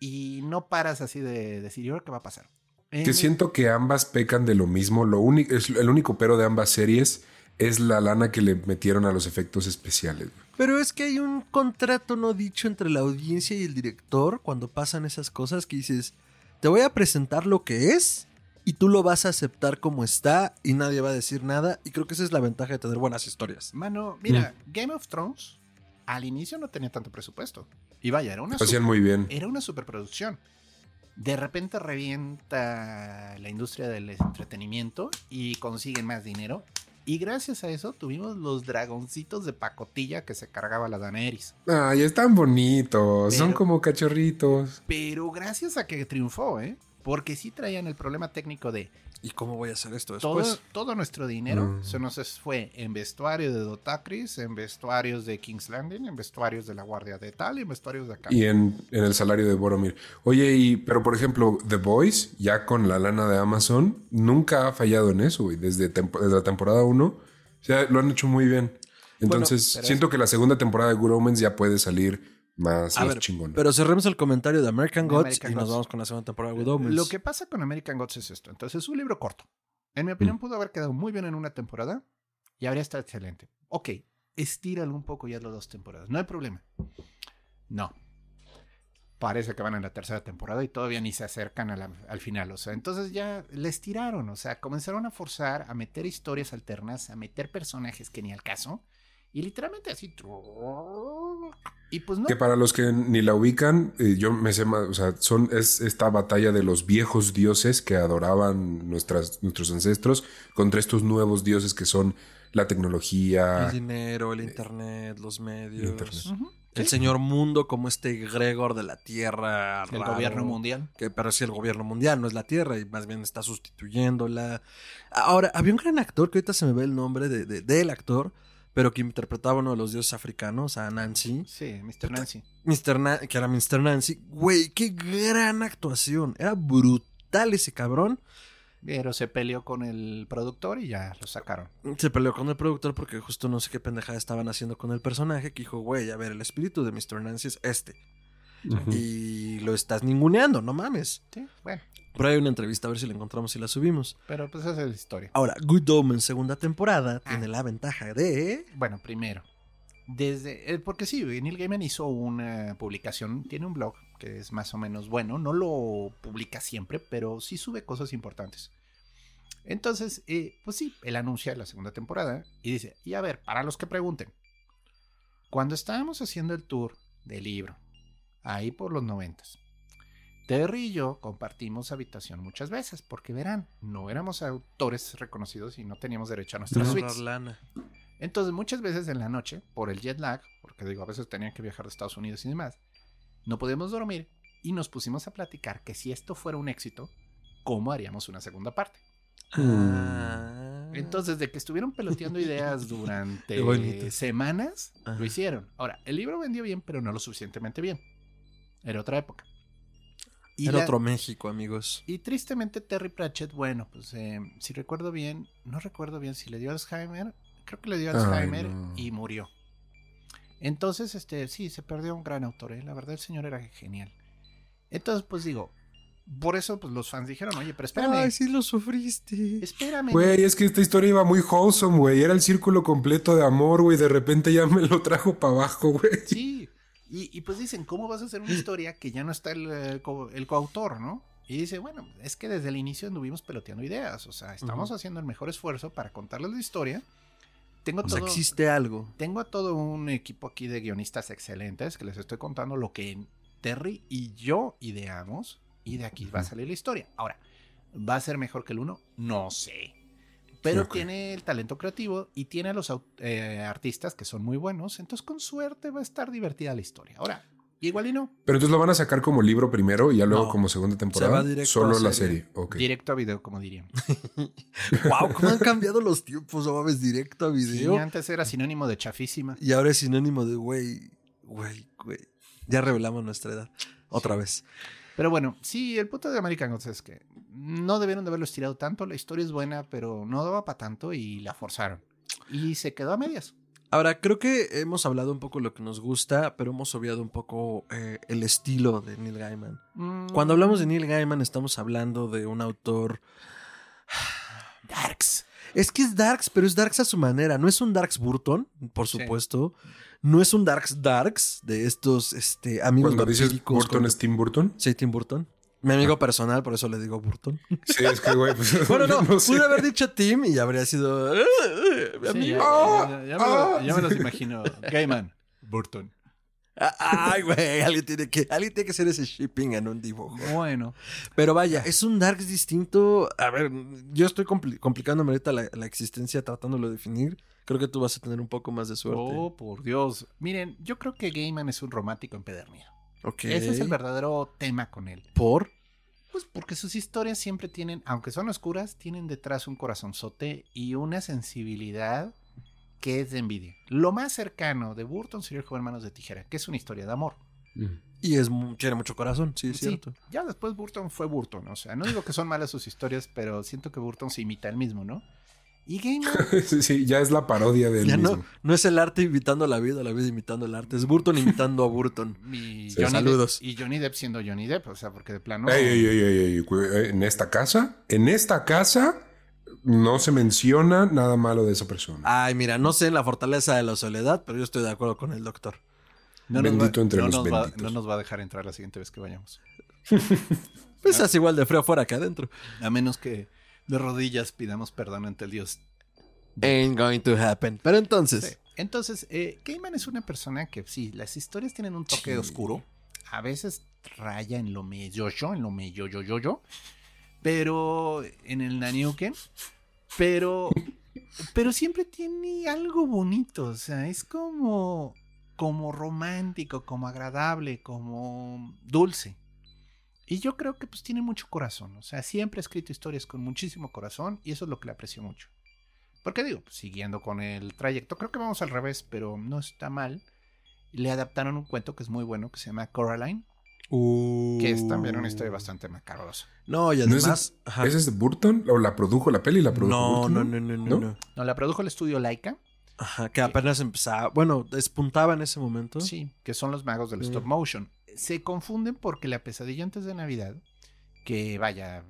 Speaker 2: y no paras así de decir, ¿y ahora qué va a pasar? En-
Speaker 3: Que siento que ambas pecan de lo mismo. Lo único, es el único pero de ambas series es la lana que le metieron a los efectos especiales. güey.
Speaker 1: Pero es que hay un contrato no dicho entre la audiencia y el director cuando pasan esas cosas que dices, te voy a presentar lo que es y tú lo vas a aceptar como está y nadie va a decir nada. Y creo que esa es la ventaja de tener buenas historias.
Speaker 2: Mano, mira, Game of Thrones al inicio no tenía tanto presupuesto. Y vaya, era una,
Speaker 3: Lo hacían
Speaker 2: super-
Speaker 3: muy bien.
Speaker 2: era una superproducción. De repente revienta la industria del entretenimiento y consiguen más dinero. Y gracias a eso tuvimos los dragoncitos de pacotilla que se cargaba la Daenerys.
Speaker 3: Ay, están bonitos. Son como cachorritos.
Speaker 2: Pero gracias a que triunfó, ¿eh? Porque sí traían el problema técnico de
Speaker 1: ¿Y cómo voy a hacer esto
Speaker 2: todo,
Speaker 1: después?
Speaker 2: todo nuestro dinero
Speaker 3: Mm.
Speaker 2: se nos fue en vestuario de Dotacris, en vestuarios de King's Landing, en vestuarios de la Guardia de tal y en vestuarios de acá.
Speaker 3: Y en, en el salario de Boromir. Oye, y, pero por ejemplo, The Boys, ya con la lana de Amazon, nunca ha fallado en eso, güey. Desde, tempo- desde la temporada 1, o sea, lo han hecho muy bien. Entonces, siento que la segunda temporada de Good Omens ya puede salir más,
Speaker 1: A
Speaker 3: más
Speaker 1: ver,
Speaker 3: chingona.
Speaker 1: pero cerremos el comentario de American
Speaker 2: De
Speaker 1: Gods
Speaker 2: American
Speaker 1: y nos vamos con la segunda temporada de Omens.
Speaker 2: Lo que pasa con American Gods es esto. Entonces, es un libro corto. En mi opinión,
Speaker 3: Mm.
Speaker 2: pudo haber quedado muy bien en una temporada y habría estado excelente. Ok, estíralo un poco ya las dos temporadas. No hay problema. No. Parece que van en la tercera temporada y todavía ni se acercan la- al final. O sea, entonces ya les tiraron. O sea, comenzaron a forzar, a meter historias alternas, a meter personajes que ni al caso. Y literalmente así. Y pues no.
Speaker 3: Que para los que ni la ubican, eh, yo me sé más, o sea, son, es esta batalla de los viejos dioses que adoraban nuestras, nuestros ancestros contra estos nuevos dioses que son la tecnología.
Speaker 1: El dinero, el internet, los medios.
Speaker 3: Internet.
Speaker 1: El señor mundo como este Gregor de la Tierra.
Speaker 2: El
Speaker 1: raro,
Speaker 2: gobierno mundial.
Speaker 1: Que, pero sí el gobierno mundial, no es la Tierra y más bien está sustituyéndola. Ahora, había un gran actor que ahorita se me ve el nombre de, de- del actor, pero que interpretaba a uno de los dioses africanos, a Nancy.
Speaker 2: Sí, Mr. Nancy.
Speaker 1: Mr. Na- que era Mr. Nancy. Güey, qué gran actuación. Era brutal ese cabrón.
Speaker 2: Pero se peleó con el productor y ya lo sacaron.
Speaker 1: Se peleó con el productor porque justo no sé qué pendejada estaban haciendo con el personaje. Que dijo, güey, a ver, el espíritu de Mr. Nancy es este. Y lo estás ninguneando, no mames.
Speaker 2: Sí, bueno.
Speaker 1: Pero hay una entrevista, a ver si la encontramos y la subimos.
Speaker 2: Pero pues esa es la historia.
Speaker 1: Ahora, Good Omens, segunda temporada,
Speaker 2: Ah.
Speaker 1: tiene la ventaja de...
Speaker 2: Bueno, primero. Desde. eh, porque sí, Neil Gaiman hizo una publicación, tiene un blog que es más o menos bueno. No lo publica siempre, pero sí sube cosas importantes. Entonces, eh, pues sí, él anuncia la segunda temporada y dice: Y a ver, para los que pregunten, cuando estábamos haciendo el tour del libro, ahí por los noventas, Terry y yo compartimos habitación muchas veces, porque verán, no éramos autores reconocidos y no teníamos derecho a nuestras
Speaker 1: Ahorrar
Speaker 2: suites.
Speaker 1: lana.
Speaker 2: Entonces, muchas veces en la noche, por el jet lag, porque digo, a veces tenían que viajar de Estados Unidos y demás, no podíamos dormir y nos pusimos a platicar que si esto fuera un éxito, ¿cómo haríamos una segunda parte?
Speaker 1: Ah.
Speaker 2: Entonces, de que estuvieron peloteando ideas [laughs] durante semanas,
Speaker 1: Ajá.
Speaker 2: lo hicieron. Ahora, el libro vendió bien, pero no lo suficientemente bien. Era otra época. Y
Speaker 1: Era
Speaker 2: la-
Speaker 1: otro México, amigos.
Speaker 2: Y tristemente Terry Pratchett, bueno, pues eh, si recuerdo bien, no recuerdo bien si le dio Alzheimer, creo que le dio
Speaker 3: Ay,
Speaker 2: Alzheimer
Speaker 3: no.
Speaker 2: y murió. Entonces, este, sí, se perdió un gran autor, ¿eh? la verdad el señor era genial. Entonces, pues digo, por eso pues los fans dijeron, oye, pero espérame,
Speaker 1: Ay, sí lo sufriste.
Speaker 2: espérame.
Speaker 3: Güey, es que esta historia iba muy wholesome, güey. Era el círculo completo de amor, güey. De repente ya me lo trajo para abajo, güey.
Speaker 2: Sí, y, y pues dicen, ¿cómo vas a hacer una historia que ya no está el, eh, co- el coautor, no? Y dice, bueno, es que desde el inicio anduvimos peloteando ideas, o sea, estamos haciendo el mejor esfuerzo para contarles la historia. Tengo
Speaker 1: O sea,
Speaker 2: todo,
Speaker 1: existe algo.
Speaker 2: tengo a todo un equipo aquí de guionistas excelentes que les estoy contando lo que Terry y yo ideamos y de aquí va a salir la historia. Ahora, ¿va a ser mejor que el uno? No sé. Pero tiene el talento creativo y tiene a los eh, artistas que son muy buenos, entonces con suerte va a estar divertida la historia. Ahora, igual y no,
Speaker 3: Pero entonces lo van a sacar como libro primero y ya luego
Speaker 1: No.
Speaker 3: como segunda temporada.
Speaker 1: va directo
Speaker 3: Solo
Speaker 1: a
Speaker 3: la
Speaker 1: serie.
Speaker 2: directo a video, como dirían. [laughs]
Speaker 1: wow, cómo han cambiado los tiempos, no mames, directo a
Speaker 2: Sí,
Speaker 1: video.
Speaker 2: antes era sinónimo de chafísima.
Speaker 1: Y ahora es sinónimo de güey, güey, güey. Ya revelamos nuestra edad. Otra vez.
Speaker 2: Pero bueno, sí, el punto de American Gods es que no debieron de haberlo estirado tanto. La historia es buena, pero no daba para tanto y la forzaron. Y se quedó a medias.
Speaker 1: Ahora, creo que hemos hablado un poco de lo que nos gusta, pero hemos obviado un poco eh, el estilo de Neil Gaiman.
Speaker 2: Mm,
Speaker 1: Cuando hablamos de Neil Gaiman, estamos hablando de un autor.
Speaker 2: Darks.
Speaker 1: Es que es Darks, pero es Darks a su manera. No es un Darks Burton, por
Speaker 2: Sí.
Speaker 1: supuesto. No es un Darks Darks de estos este, amigos
Speaker 3: Cuando dices Burton
Speaker 1: con-
Speaker 3: es Tim Burton.
Speaker 1: Sí, Tim Burton. Mi amigo personal, por eso le digo Burton.
Speaker 3: Sí, es que, güey, pues,
Speaker 1: Bueno, no, [laughs]
Speaker 3: sé.
Speaker 1: pude haber dicho Tim y habría sido. "Eh, eh,
Speaker 2: Sí,
Speaker 1: amigo".
Speaker 2: ya,
Speaker 3: Ah,
Speaker 2: ya- ya me,
Speaker 3: ah.
Speaker 2: lo- ya me los imagino. Gaiman. Burton.
Speaker 1: Ah, Ay, güey, alguien tiene que, alguien tiene que hacer ese shipping en un dibujo.
Speaker 2: Bueno.
Speaker 1: Pero vaya, es un Darks distinto. A ver, yo estoy compli- complicándome ahorita la, la existencia tratándolo de definir. Creo que tú vas a tener un poco más de suerte.
Speaker 2: Oh, por Dios. Miren, yo creo que Gaiman es un romántico empedernido.
Speaker 1: Ok.
Speaker 2: Ese es el verdadero tema con él.
Speaker 1: ¿Por?
Speaker 2: Pues porque sus historias siempre tienen, aunque son oscuras, tienen detrás un corazonzote y una sensibilidad que es de envidia. Lo más cercano de Burton sería el joven Manos de Tijera, que es una historia de amor.
Speaker 3: Mm.
Speaker 1: Y es tiene mucho corazón, sí, es
Speaker 2: Sí,
Speaker 1: cierto.
Speaker 2: ya después Burton fue Burton, o sea, no digo que son malas sus historias, pero siento que Burton se imita a él mismo, ¿no? [laughs]
Speaker 3: Sí, ya es la parodia de él
Speaker 1: Ya
Speaker 3: mismo.
Speaker 1: no, no es el arte imitando la vida, la vida imitando el arte. Es Burton imitando a Burton. [laughs]
Speaker 2: y,
Speaker 3: Sí,
Speaker 2: Johnny
Speaker 1: saludos.
Speaker 2: Depp, y Johnny Depp siendo Johnny Depp, o sea, porque de plano...
Speaker 3: Ey, ey, ey, ey, ey, cu- eh, En esta casa, en esta casa, no se menciona nada malo de esa persona.
Speaker 1: Ay, mira, no sé en la fortaleza de la soledad, pero yo estoy de acuerdo con el doctor.
Speaker 2: no
Speaker 3: Bendito
Speaker 2: va-
Speaker 3: entre
Speaker 2: no
Speaker 3: los
Speaker 2: va-
Speaker 3: benditos.
Speaker 2: no nos va a dejar entrar la siguiente vez que vayamos. [laughs]
Speaker 1: Pues es igual de frío afuera que adentro.
Speaker 2: A menos que de rodillas pidamos perdón ante el Dios.
Speaker 1: Ain't going to happen. Pero entonces,
Speaker 2: Sí. Entonces, eh, Gaiman es una persona que sí, las historias tienen un toque
Speaker 1: Sí.
Speaker 2: oscuro. A veces raya en lo medio yo, en lo medio yo yo yo. Pero en el Naniuken. Pero. Pero siempre tiene algo bonito. O sea, es como. Como romántico, como agradable, como dulce. Y yo creo que pues tiene mucho corazón. O sea, siempre ha escrito historias con muchísimo corazón. Y eso es lo que le aprecio mucho. Porque digo, pues, siguiendo con el trayecto, creo que vamos al revés, pero no está mal. Le adaptaron un cuento que es muy bueno, que se llama Coraline, que es también una historia bastante macabrosa.
Speaker 1: No, y
Speaker 3: ¿No es de-
Speaker 1: además. ajá.
Speaker 3: ¿Esa es de Burton? ¿O la produjo la peli? ¿La produjo
Speaker 1: no,
Speaker 3: Burton?
Speaker 1: no, no, no, no,
Speaker 3: ¿No?
Speaker 1: no.
Speaker 2: No, la produjo el estudio Laika,
Speaker 1: Ajá, que apenas empezaba. Bueno, despuntaba en ese momento.
Speaker 2: sí, que son los magos del
Speaker 1: Mm.
Speaker 2: stop motion. Se confunden porque la pesadilla antes de Navidad, que vaya,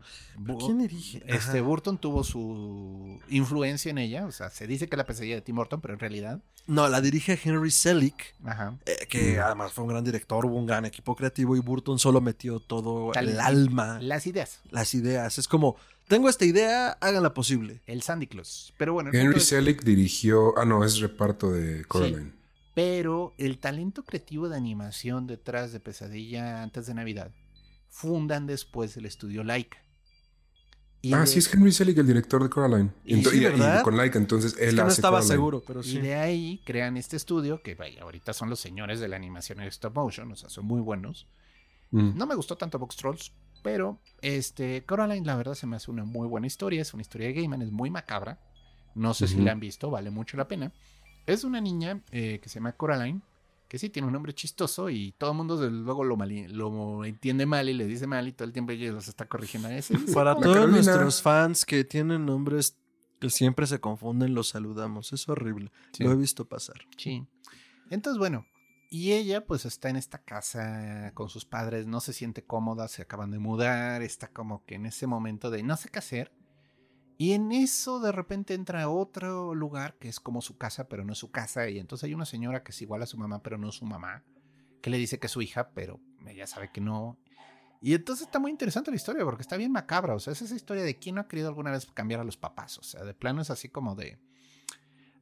Speaker 1: ¿Quién dirige?
Speaker 2: este
Speaker 1: Ajá.
Speaker 2: Burton tuvo su influencia en ella, o sea, se dice que la pesadilla de Tim Burton, pero en realidad,
Speaker 1: No, la dirige Henry Selick,
Speaker 2: ajá,
Speaker 1: eh, que
Speaker 3: Mm.
Speaker 1: además fue un gran director, hubo un gran equipo creativo y Burton solo metió todo
Speaker 2: Tal-
Speaker 1: el alma,
Speaker 2: las ideas,
Speaker 1: las ideas. Es como, tengo esta idea, háganla posible.
Speaker 2: el Sandy Claus. Pero bueno,
Speaker 3: Henry Selick dirigió. Ah, no, es reparto de Coraline.
Speaker 2: Pero el talento creativo de animación detrás de Pesadilla antes de Navidad fundan después el estudio Laika. Y
Speaker 3: ah,
Speaker 2: de,
Speaker 3: sí, es Henry Selick el director de Coraline.
Speaker 1: Y sí,
Speaker 3: y, y
Speaker 1: ¿verdad?
Speaker 3: con Laika, entonces él
Speaker 1: Es que no
Speaker 3: hace
Speaker 1: estaba
Speaker 3: Coraline.
Speaker 1: seguro, pero
Speaker 2: y
Speaker 1: sí.
Speaker 2: de ahí crean este estudio que vaya, ahorita son los señores de la animación en stop motion, o sea, son muy buenos.
Speaker 3: Mm.
Speaker 2: No me gustó tanto Box Trolls, pero este Coraline la verdad se me hace una muy buena historia, es una historia de Gaiman, es muy macabra. No sé si la han visto, vale mucho la pena. Es una niña eh, que se llama Coraline, que sí tiene un nombre chistoso y todo el mundo desde luego lo, mali- lo entiende mal y le dice mal y todo el tiempo ella los está corrigiendo. Ese, ese
Speaker 1: Para todos
Speaker 3: Carolina.
Speaker 1: nuestros fans que tienen nombres que siempre se confunden, los saludamos. Es horrible.
Speaker 2: Sí.
Speaker 1: Lo he visto pasar.
Speaker 2: Sí. Entonces, bueno, y ella pues está en esta casa con sus padres, no se siente cómoda, se acaban de mudar, está como que en ese momento de no sé qué hacer. Y en eso de repente entra otro lugar que es como su casa, pero no es su casa. Y entonces hay una señora que es igual a su mamá, pero no es su mamá, que le dice que es su hija, pero ella sabe que no. Y entonces está muy interesante la historia porque está bien macabra. O sea, es esa historia de quién no ha querido alguna vez cambiar a los papás. O sea, de plano es así como de.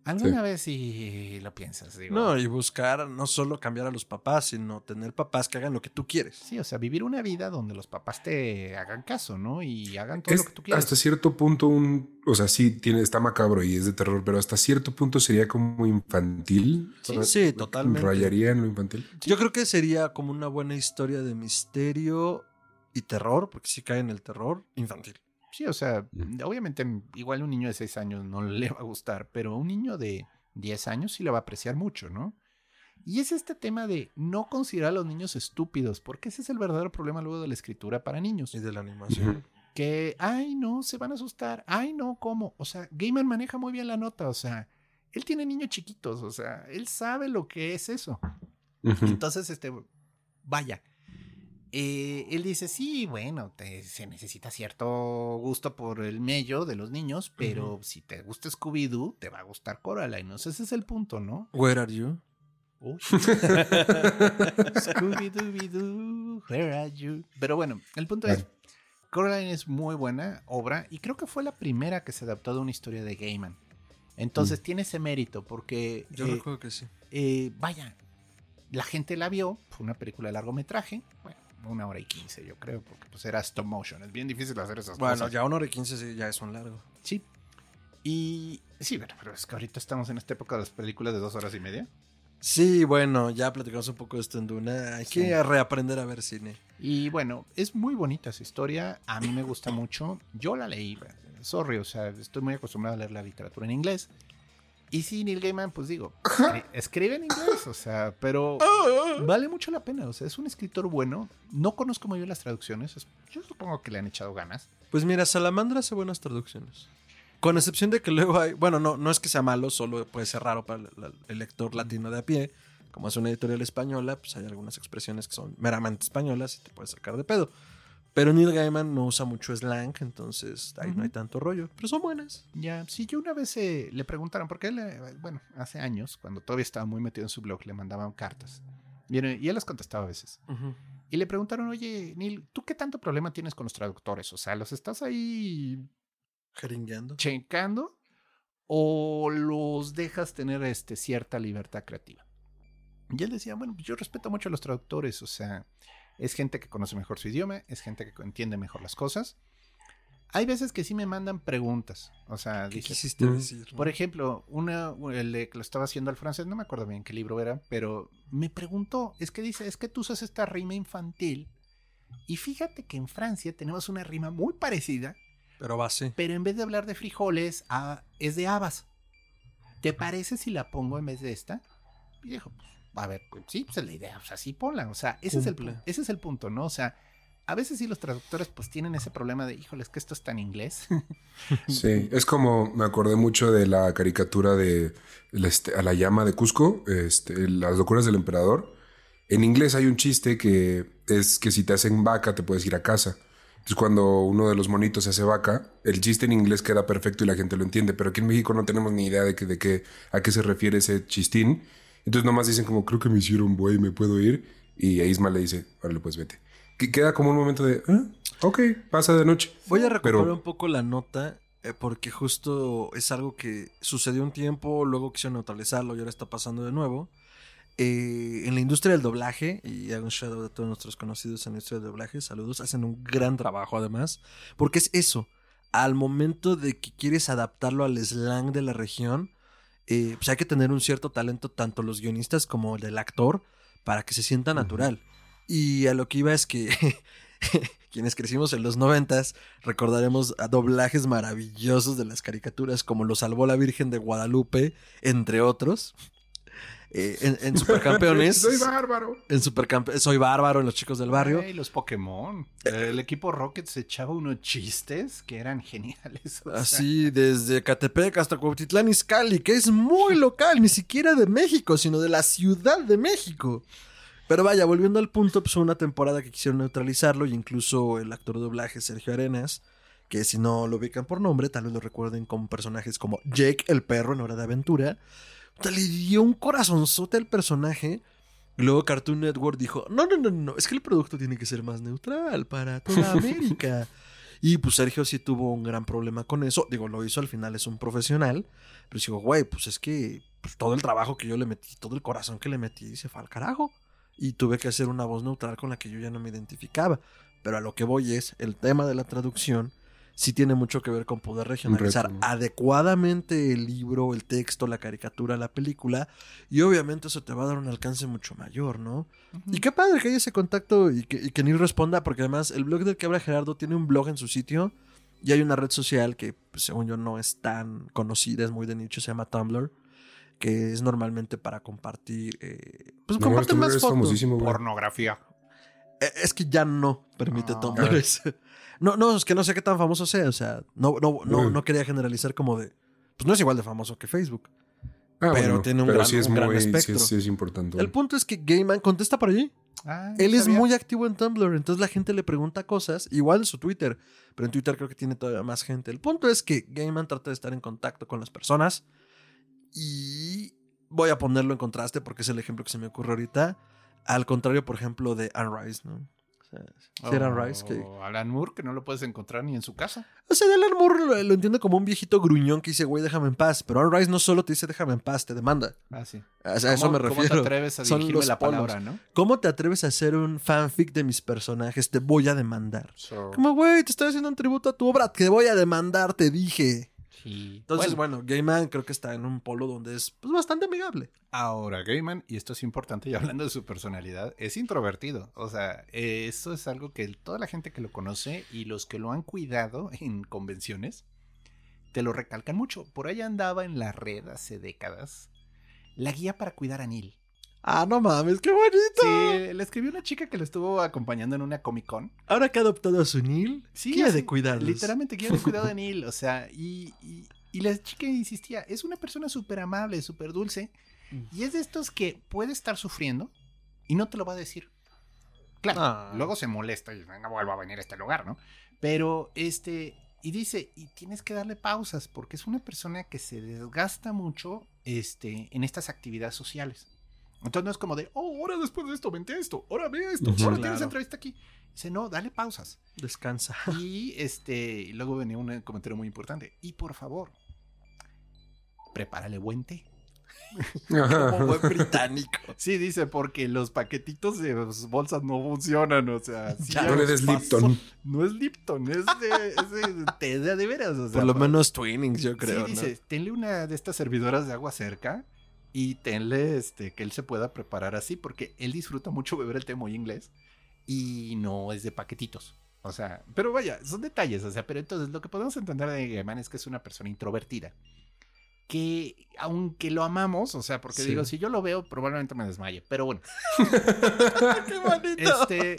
Speaker 2: Alguna
Speaker 3: Sí.
Speaker 2: vez si lo piensas, digo.
Speaker 1: No, y buscar no solo cambiar a los papás, sino tener papás que hagan lo que tú quieres.
Speaker 2: Sí, o sea, vivir una vida donde los papás te hagan caso, ¿no? Y hagan todo
Speaker 3: Es
Speaker 2: lo que tú quieras.
Speaker 3: hasta cierto punto un, o sea, sí tiene, está macabro y es de terror, pero hasta cierto punto sería como infantil.
Speaker 2: Sí,
Speaker 1: sí, totalmente.
Speaker 3: Rayaría en lo infantil.
Speaker 1: Yo creo que sería como una buena historia de misterio y terror, porque sí cae en el terror infantil.
Speaker 2: Sí, o sea,
Speaker 3: Mm.
Speaker 2: obviamente igual un niño de 6 años no [laughs] le va a gustar, pero un niño de 10 años sí le va a apreciar mucho, ¿no? Y es este tema de no considerar a los niños estúpidos, porque ese es el verdadero problema luego de la escritura para niños.
Speaker 1: Y de la animación.
Speaker 2: Que, ay, no, se van a asustar, ay, no, ¿cómo? O sea, Gaiman maneja muy bien la nota, o sea, él tiene niños chiquitos, o sea, él sabe lo que es eso. Entonces, este, vaya. Eh, él dice, sí, bueno, te- se necesita cierto gusto por el mello de los niños, pero si te gusta Scooby-Doo, te va a gustar Coraline. Ese es el punto, ¿no?
Speaker 1: Where are you?
Speaker 2: Uy. [laughs] Scooby-Dooby-Doo, where are you? Pero bueno, el punto es, Coraline es muy buena obra y creo que fue la primera que se adaptó de una historia de Gaiman. Entonces tiene ese mérito porque,
Speaker 1: Yo
Speaker 2: eh,
Speaker 1: recuerdo que sí.
Speaker 2: eh, vaya, la gente la vio, fue una película de largometraje, bueno, una hora y quince yo creo, porque pues era stop motion, es bien difícil hacer esas
Speaker 1: Bueno,
Speaker 2: cosas.
Speaker 1: ya una hora y quince sí, ya es un largo.
Speaker 2: Sí. Y sí, bueno, pero es que ahorita estamos en esta época de las películas de dos horas y media.
Speaker 1: Sí, bueno, ya platicamos un poco de esto en Duna. Hay
Speaker 2: Sí.
Speaker 1: que reaprender a ver cine.
Speaker 2: Y bueno, es muy bonita esa historia. A mí me gusta mucho. Yo la leí. Sorry, o sea, estoy muy acostumbrado a leer la literatura en inglés. Y sí, Neil Gaiman, pues digo, escri- escribe en inglés, o sea, pero vale mucho la pena. O sea, es un escritor bueno. No conozco muy bien las traducciones. es- Yo supongo que le han echado ganas.
Speaker 1: Pues mira, Salamandra hace buenas traducciones. Con excepción de que luego hay. Bueno, no, no es que sea malo, solo puede ser raro para el, el lector latino de a pie. Como es una editorial española, pues hay algunas expresiones que son meramente españolas y te puedes sacar de pedo. Pero Neil Gaiman no usa mucho slang, entonces ahí no hay tanto rollo. Pero son buenas.
Speaker 2: Ya, sí, yo una vez eh, le preguntaron, porque él, eh, bueno, hace años, cuando todavía estaba muy metido en su blog, le mandaban cartas. Y, él- y él las contestaba a veces. Y le preguntaron, oye, Neil, ¿tú qué tanto problema tienes con los traductores? O sea, ¿los estás ahí
Speaker 1: Jeringueando.
Speaker 2: checando o los dejas tener este, cierta libertad creativa? Y él decía, bueno, pues yo respeto mucho a los traductores, o sea, es gente que conoce mejor su idioma, es gente que entiende mejor las cosas. Hay veces que sí me mandan preguntas, o sea,
Speaker 1: ¿Qué
Speaker 2: dije,
Speaker 1: quisiste
Speaker 3: Mm.
Speaker 1: decir?
Speaker 2: por ejemplo, una, el de que lo estaba haciendo al francés, no me acuerdo bien qué libro era, pero me preguntó, es que dice, es que tú usas esta rima infantil y fíjate que en Francia tenemos una rima muy parecida,
Speaker 1: Pero así.
Speaker 2: pero en vez de hablar de frijoles, ah, es de habas. ¿Te parece si la pongo en vez de esta? Y dijo, pues, a ver, pues, sí, pues es la idea, o sea, sí ponla, o sea, ese es, el, ese es el punto, ¿no? O sea, a veces sí los traductores pues tienen ese problema de, híjoles, que esto está en inglés. [laughs]
Speaker 3: Sí, es como me acordé mucho de la caricatura de este, a la llama de Cusco, este, las locuras del emperador. En inglés hay un chiste que es que si te hacen vaca te puedes ir a casa. Entonces cuando uno de los monitos se hace vaca, el chiste en inglés queda perfecto y la gente lo entiende, pero aquí en México no tenemos ni idea de, que, de qué, a qué se refiere ese chistín. Entonces nomás dicen como, creo que me hicieron buey, me puedo ir. Y a Isma le dice, órale pues vete. Que queda como un momento de, ah, ok, pasa de noche.
Speaker 1: Voy a recuperar
Speaker 3: Pero-
Speaker 1: un poco la nota eh, porque justo es algo que sucedió un tiempo, luego quisieron neutralizarlo y ahora está pasando de nuevo. Eh, en la industria del doblaje, y hago un shadow de todos nuestros conocidos en la industria del doblaje, saludos, hacen un gran trabajo además, porque es eso, al momento de que quieres adaptarlo al slang de la región, eh, pues hay que tener un cierto talento, tanto los guionistas como el del actor, para que se sienta natural. Y a lo que iba es que [laughs] quienes crecimos en los noventas recordaremos a doblajes maravillosos de las caricaturas como Lo salvó la Virgen de Guadalupe, entre otros. Eh, en, en [laughs] Supercampeones.
Speaker 3: Soy bárbaro.
Speaker 1: en Supercampe- Soy bárbaro en Los Chicos del Barrio.
Speaker 2: Ay, los Pokémon. El equipo Rocket se echaba unos chistes que eran geniales. o sea,
Speaker 1: Así desde Catepec hasta Cuautitlán Izcalli, que es muy local, ni siquiera de México, sino de la Ciudad de México. Pero vaya, volviendo al punto, pues fue una temporada que quisieron neutralizarlo y incluso el actor de doblaje Sergio Arenas, que si no lo ubican por nombre, tal vez lo recuerden como personajes como Jake el perro en Hora de Aventura, le dio un corazonzote al personaje. Y luego Cartoon Network dijo, no, no, no, no, es que el producto tiene que ser más neutral para toda [laughs] América. Y pues Sergio sí tuvo un gran problema con eso. Digo, lo hizo al final, es un profesional. Pero digo, güey, pues es que pues, todo el trabajo que yo le metí, todo el corazón que le metí, se fue al carajo. Y tuve que hacer una voz neutral con la que yo ya no me identificaba. Pero a lo que voy es, el tema de la traducción sí tiene mucho que ver con poder regionalizar
Speaker 3: reto, ¿no?
Speaker 1: adecuadamente el libro, el texto, la caricatura, la película. Y obviamente eso te va a dar un alcance mucho mayor, ¿no? Y qué padre que haya ese contacto y que, y que Neil responda, porque además el blog del que habla Gerardo tiene un blog en su sitio y hay una red social que, pues, según yo, no es tan conocida, es muy de nicho, se llama Tumblr, que es normalmente para compartir. eh, pues
Speaker 3: No,
Speaker 1: comparten más fotos.
Speaker 3: famosísimo.
Speaker 2: Pornografía.
Speaker 1: Eh, Es que ya no permite
Speaker 2: Ah.
Speaker 1: Tumblr. eso. No, no, es que no sé qué tan famoso sea. O sea, no, no, no, no quería generalizar como de. Pues no es igual de famoso que Facebook.
Speaker 3: Ah,
Speaker 1: Pero
Speaker 3: bueno,
Speaker 1: tiene un
Speaker 3: pero
Speaker 1: gran-
Speaker 3: sí es
Speaker 1: un gran
Speaker 3: muy,
Speaker 1: espectro.
Speaker 3: es, sí es importante.
Speaker 1: El punto es que Gaiman contesta por allí.
Speaker 2: Ah,
Speaker 1: Él es
Speaker 2: sabía.
Speaker 1: muy activo en Tumblr, entonces la gente le pregunta cosas, igual en su Twitter, pero en Twitter creo que tiene todavía más gente. El punto es que Gaiman trata de estar en contacto con las personas y voy a ponerlo en contraste porque es el ejemplo que se me ocurre ahorita, al contrario, por ejemplo, de Anne Rice, ¿no? Era Anne Rice que...
Speaker 2: O Alan Moore, que no lo puedes encontrar ni en su casa.
Speaker 1: O sea, Alan Moore lo, lo entiende como un viejito gruñón que dice, güey, déjame en paz, pero Anne Rice no solo te dice déjame en paz, te demanda.
Speaker 2: Ah, sí.
Speaker 1: O sea, a eso me
Speaker 2: ¿Cómo-
Speaker 1: refiero.
Speaker 2: ¿Cómo te atreves a dirigirme la
Speaker 1: polos.
Speaker 2: palabra, no?
Speaker 1: ¿Cómo te atreves a hacer un fanfic de mis personajes? Te voy a demandar.
Speaker 2: So,
Speaker 1: Como, güey, te estoy haciendo un tributo a tu obra. Te voy a demandar, te dije.
Speaker 2: Sí.
Speaker 1: Entonces,
Speaker 2: Bueno,
Speaker 1: bueno, Gaiman creo que está en un polo donde es pues, bastante amigable.
Speaker 2: ahora Gaiman, y esto es importante, y hablando de su personalidad, es introvertido. O sea, eh, eso es algo que toda la gente que lo conoce y los que lo han cuidado en convenciones, te lo recalcan mucho. Por ahí andaba en la red hace décadas la guía para cuidar a Neil.
Speaker 1: Ah, no mames, qué bonito.
Speaker 2: Sí, le escribió una chica que lo estuvo acompañando en una Comic Con.
Speaker 1: Ahora que ha adoptado a su Neil,
Speaker 2: Sí,
Speaker 1: quiere de cuidarlos.
Speaker 2: Literalmente quiere cuidado de [laughs] Neil. O sea, y, y, y la chica insistía, es una persona súper amable, súper dulce.
Speaker 1: Mm.
Speaker 2: Y es de estos que puede estar sufriendo y no te lo va a decir. Claro,
Speaker 1: Ah.
Speaker 2: luego se molesta y no vuelvo a venir a este lugar, ¿no? Pero este, y dice, y tienes que darle pausas porque es una persona que se desgasta mucho este, en estas actividades sociales. Entonces no es como de, oh, ahora después de esto, vente a esto, ahora ve esto, ahora
Speaker 1: Claro.
Speaker 2: tienes entrevista aquí. Dice, no, dale pausas.
Speaker 1: Descansa.
Speaker 2: Y este, y luego venía un comentario muy importante. Y por favor, prepárale buen té. [laughs]
Speaker 1: Como buen británico.
Speaker 2: Sí, dice, porque los paquetitos de bolsas no funcionan, o sea, sí
Speaker 1: Ya
Speaker 2: ya
Speaker 3: no le des. Lipton.
Speaker 2: No es Lipton, es de, es de té de, de veras. o sea,
Speaker 1: Por lo menos Twinnings, yo creo.
Speaker 2: sí,
Speaker 1: ¿no?
Speaker 2: dice, tenle una de estas servidoras de agua cerca y tenle este, que él se pueda preparar así, porque él disfruta mucho beber el té muy inglés y no es de paquetitos. O sea, pero vaya, son detalles, o sea, pero entonces lo que podemos entender de Gaiman es que es una persona introvertida. Que aunque lo amamos, o sea, porque
Speaker 1: Sí.
Speaker 2: digo, si yo lo veo, probablemente me desmaye, pero bueno. [laughs]
Speaker 1: ¡Qué bonito!
Speaker 2: Este,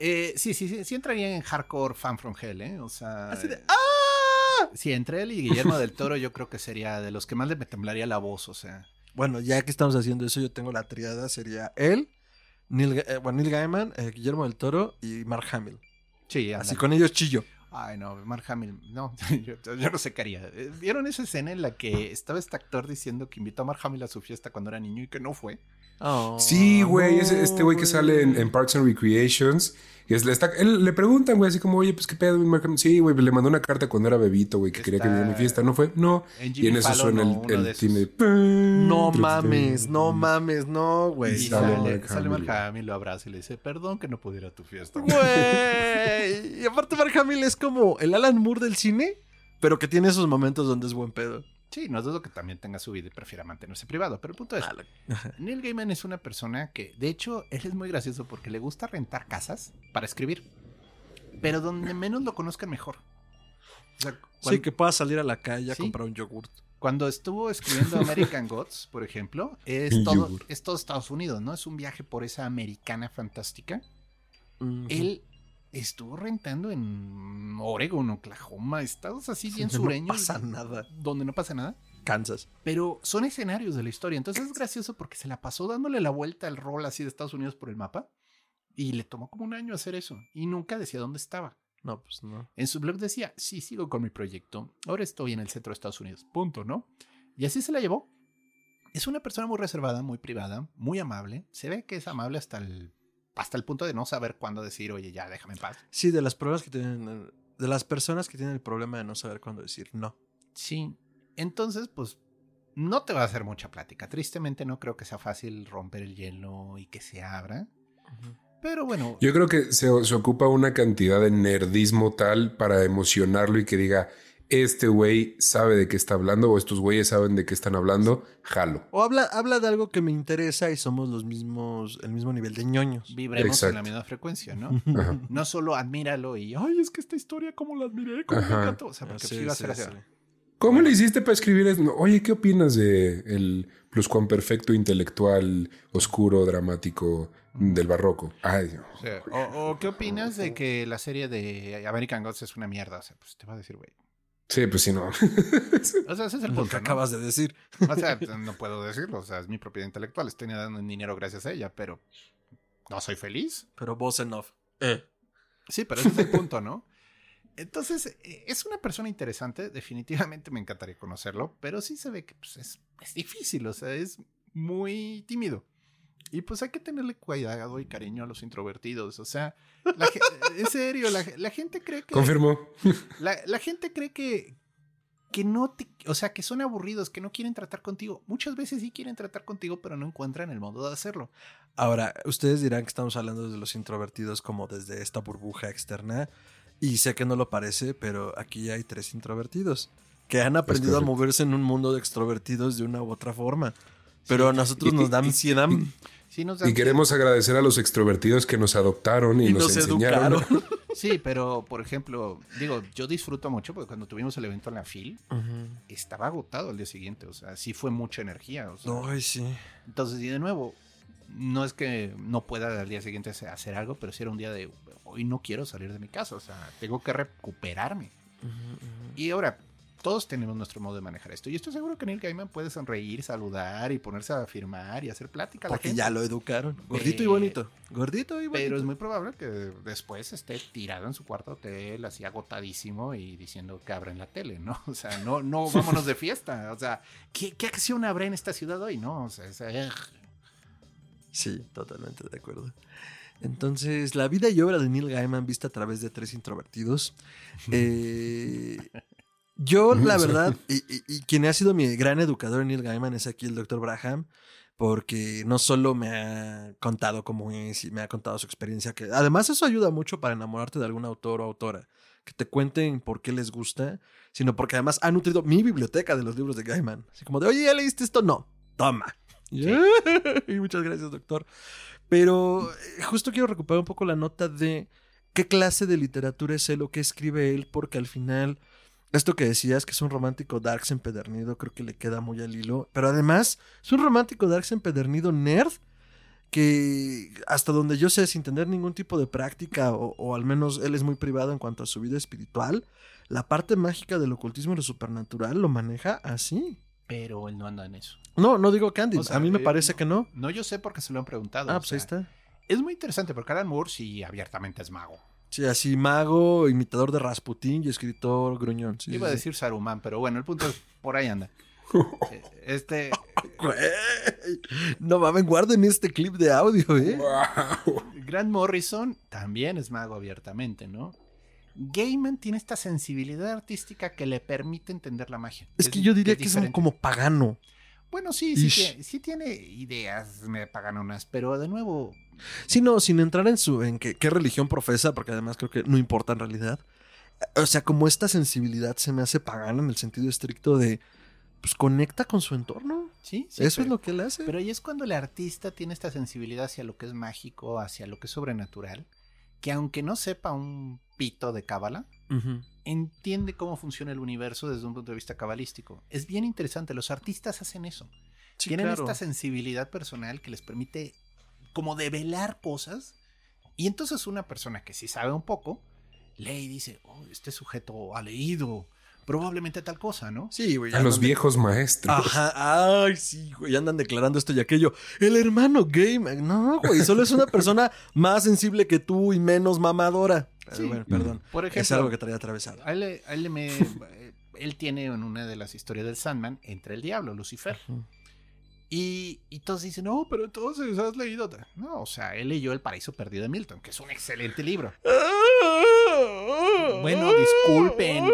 Speaker 2: eh, sí, sí, sí, sí entraría en hardcore fan from hell, ¿eh? O sea,
Speaker 1: Así de, ¡ah!
Speaker 2: sí, entre él y Guillermo del Toro, yo creo que sería de los que más le temblaría la voz, o sea.
Speaker 1: Bueno, ya que estamos haciendo eso, yo tengo la triada. Sería él, Neil, eh, bueno, Neil Gaiman, eh, Guillermo del Toro y Mark Hamill.
Speaker 2: Sí,
Speaker 1: Así con ellos chillo.
Speaker 2: Ay, no, Mark Hamill, no, [laughs] yo, yo no sé qué haría. Eh, ¿Vieron esa escena en la que estaba este actor diciendo que invitó a Mark Hamill a su fiesta cuando era niño y que no fue?
Speaker 1: Oh,
Speaker 3: Sí, güey, este güey que sale en, en Parks and Recreations. Y es, le, está- él, le preguntan, güey, así como, oye, pues qué pedo, mi Markham?" Sí, güey, le mandó una carta cuando era bebito, güey, que quería que viniera a mi fiesta. No fue, no.
Speaker 2: En
Speaker 3: Y en eso suena el, el cine.
Speaker 1: No mames, no mames, no,
Speaker 2: Y
Speaker 1: güey.
Speaker 3: Sí,
Speaker 2: sale,
Speaker 3: Mark
Speaker 2: sale Mark
Speaker 3: Hamill.
Speaker 2: Lo abraza y le dice, perdón que no pudiera tu fiesta. [laughs]
Speaker 1: Güey. Y aparte Mark Hamill es como el Alan Moore del cine, pero que tiene esos momentos donde es buen pedo.
Speaker 2: Sí, no dudo que también tenga su vida y prefiera mantenerse privado, pero el punto es, [laughs] Neil Gaiman es una persona que, de hecho, él es muy gracioso porque le gusta rentar casas para escribir, pero donde menos lo conozcan mejor. O sea,
Speaker 1: Sí,
Speaker 2: cuan-
Speaker 1: que pueda salir a la calle a
Speaker 2: Sí.
Speaker 1: comprar un yogurt.
Speaker 2: cuando estuvo escribiendo [laughs] American Gods, por ejemplo, es todo,
Speaker 3: yogur.
Speaker 2: es todo Estados Unidos, ¿no? Es un viaje por esa americana fantástica. Él estuvo rentando en Oregon, Oklahoma, estados así bien
Speaker 1: Donde
Speaker 2: sureños.
Speaker 1: No pasa nada.
Speaker 2: Donde no pasa nada.
Speaker 1: Kansas.
Speaker 2: Pero son escenarios de la historia. Entonces es gracioso porque se la pasó dándole la vuelta al rol así de Estados Unidos por el mapa. Y le tomó como un año hacer eso. Y nunca decía dónde estaba.
Speaker 1: No, pues no.
Speaker 2: En su blog decía, sí, sigo con mi proyecto. Ahora estoy en el centro de Estados Unidos. Punto, ¿no? Y así se la llevó. Es una persona muy reservada, muy privada, muy amable. Se ve que es amable hasta el, hasta el punto de no saber cuándo decir, oye, ya, déjame en paz.
Speaker 1: Sí, de las problemas que tienen. De las personas que tienen el problema de no saber cuándo decir no.
Speaker 2: Sí. Entonces, pues, no te va a hacer mucha plática. Tristemente no creo que sea fácil romper el hielo y que se abra. Pero bueno,
Speaker 3: Yo creo que se, se ocupa una cantidad de nerdismo tal para emocionarlo y que diga, este güey sabe de qué está hablando o estos güeyes saben de qué están hablando, jalo.
Speaker 1: O habla, habla de algo que me interesa y somos los mismos, el mismo nivel de ñoños.
Speaker 2: vibremos en la misma frecuencia, ¿no? [laughs]
Speaker 3: Ajá.
Speaker 2: No solo admíralo y, ay, es que esta historia, ¿cómo la admiré? ¿Cómo me
Speaker 3: Ajá.
Speaker 2: encantó? O sea, porque
Speaker 1: Sí,
Speaker 2: sí, va a
Speaker 1: sí,
Speaker 2: ser así.
Speaker 1: sí.
Speaker 3: ¿Cómo le hiciste para escribir eso? Oye, ¿qué opinas de el pluscuamperfecto intelectual, oscuro, dramático del barroco? Ay, Dios.
Speaker 2: O, sea, o- o qué opinas de que la serie de American Gods es una mierda? O sea, pues te va a decir, güey.
Speaker 3: Sí, pues sí, no. [laughs]
Speaker 2: O sea, ese es el
Speaker 1: Lo
Speaker 2: punto.
Speaker 1: que
Speaker 2: ¿no?
Speaker 1: acabas de decir.
Speaker 2: O sea, no puedo decirlo. O sea, es mi propiedad intelectual. Estoy dando dinero gracias a ella, pero no soy feliz.
Speaker 1: Pero vos en off. Eh.
Speaker 2: Sí, pero ese es el punto, ¿no? Entonces, eh, es una persona interesante. Definitivamente me encantaría conocerlo, pero sí se ve que pues, es, es difícil. O sea, es muy tímido. Y pues hay que tenerle cuidado y cariño a los introvertidos. O sea, la [laughs] en serio, la, la gente cree que.
Speaker 3: Confirmó. [laughs]
Speaker 2: La, la gente cree que, que no te, o sea, que son aburridos, que no quieren tratar contigo. Muchas veces sí quieren tratar contigo, pero no encuentran el modo de hacerlo.
Speaker 1: Ahora, ustedes dirán que estamos hablando de los introvertidos como desde esta burbuja externa. Y sé que no lo parece, pero aquí hay tres introvertidos que han aprendido a moverse en un mundo de extrovertidos de una u otra forma. Pero a nosotros nos dan ansiedad
Speaker 2: Sí, nos
Speaker 3: Y queremos agradecer a los extrovertidos que nos adoptaron y,
Speaker 1: y
Speaker 3: nos,
Speaker 1: nos
Speaker 3: enseñaron.
Speaker 1: educaron. [laughs]
Speaker 2: sí, pero por ejemplo, digo, yo disfruto mucho porque cuando tuvimos el evento en la FIL, estaba agotado al día siguiente. O sea, sí fue mucha energía. O sea,
Speaker 1: Ay, sí.
Speaker 2: Entonces, y de nuevo, no es que no pueda al día siguiente hacer- algo, pero sí era un día de hoy no quiero salir de mi casa. O sea, tengo que recuperarme. Y ahora, todos tenemos nuestro modo de manejar esto. Y estoy seguro que Neil Gaiman puede sonreír, saludar y ponerse a firmar y hacer plática. a la
Speaker 1: Porque
Speaker 2: gente.
Speaker 1: ya lo educaron. Gordito y bonito. Gordito y bonito.
Speaker 2: Pero es muy probable que después esté tirado en su cuarto hotel, así agotadísimo y diciendo que abren la tele, ¿no? [laughs] O sea, no, no, [laughs] vámonos de fiesta. O sea, ¿qué, qué acción habrá en esta ciudad hoy? No, o sea, es, eh,
Speaker 1: Sí, totalmente de acuerdo. Entonces, la vida y obra de Neil Gaiman vista a través de tres introvertidos. [laughs] Eh, yo, la verdad, [laughs] y, y- y quien ha sido mi gran educador en Neil Gaiman es aquí el Dr. Braham, porque no solo me ha contado cómo es y me ha contado su experiencia, que además eso ayuda mucho para enamorarte de algún autor o autora, que te cuenten por qué les gusta, sino porque además ha nutrido mi biblioteca de los libros de Gaiman. Así como de, oye, ¿ya leíste esto? No, toma. Y [laughs] muchas gracias, doctor. Pero eh, justo quiero recuperar un poco la nota de qué clase de literatura es él o qué escribe él, porque al final, esto que decías, que es un romántico darks empedernido, creo que le queda muy al hilo. Pero además, es un romántico darks empedernido nerd que hasta donde yo sé, sin tener ningún tipo de práctica, o, o al menos él es muy privado en cuanto a su vida espiritual, la parte mágica del ocultismo y lo supernatural lo maneja así.
Speaker 2: pero él no anda en eso.
Speaker 1: No, no digo Candy,
Speaker 2: O sea,
Speaker 1: a mí me
Speaker 2: eh,
Speaker 1: parece que no.
Speaker 2: No, yo sé porque se lo han preguntado.
Speaker 1: Ah, pues ahí está.
Speaker 2: Es muy interesante porque Alan Moore sí abiertamente es mago.
Speaker 1: Sí, así mago, imitador de Rasputín y escritor gruñón. Sí,
Speaker 2: Iba a
Speaker 1: sí,
Speaker 2: decir Saruman, pero bueno, el punto es, por ahí anda. [laughs] Eh, Este,
Speaker 1: No mames, guarden este clip de audio, ¿eh?
Speaker 3: Wow.
Speaker 2: Grant Morrison también es mago abiertamente, ¿no? Gaiman tiene esta sensibilidad artística que le permite entender la magia.
Speaker 1: Es que yo diría que es como pagano.
Speaker 2: Bueno, sí, sí, sí tiene ideas me paganonas, pero de nuevo,
Speaker 1: Sí, no, sin entrar en su en qué, qué religión profesa, porque además creo que no importa en realidad. O sea, como esta sensibilidad se me hace pagana en el sentido estricto de pues conecta con su entorno.
Speaker 2: sí, sí.
Speaker 1: Eso
Speaker 2: pero,
Speaker 1: es lo que él hace.
Speaker 2: Pero ahí es cuando el artista tiene esta sensibilidad hacia lo que es mágico, hacia lo que es sobrenatural, que aunque no sepa un pito de cábala, entiende cómo funciona el universo desde un punto de vista cabalístico. Es bien interesante, los artistas hacen eso.
Speaker 1: Sí,
Speaker 2: Tienen
Speaker 1: claro.
Speaker 2: esta sensibilidad personal que les permite como develar cosas. Y entonces una persona que sí sabe un poco, lee y dice, oh, este sujeto ha leído probablemente tal cosa, ¿no?
Speaker 1: Sí, güey.
Speaker 3: A los viejos maestros.
Speaker 1: Ajá, ay, sí, güey, andan declarando esto y aquello. El hermano Game. No, güey, solo es una persona más sensible que tú y menos mamadora. Pero
Speaker 2: Sí.
Speaker 1: bueno, perdón.
Speaker 2: Por
Speaker 1: es algo que traía atravesado.
Speaker 2: a él, a él me- [laughs] él tiene en una de las historias del Sandman, entre el diablo, Lucifer. Y, y todos dicen, no, pero entonces has leído. No, o sea, él leyó El Paraíso Perdido de Milton, que es un excelente libro. Bueno, disculpen.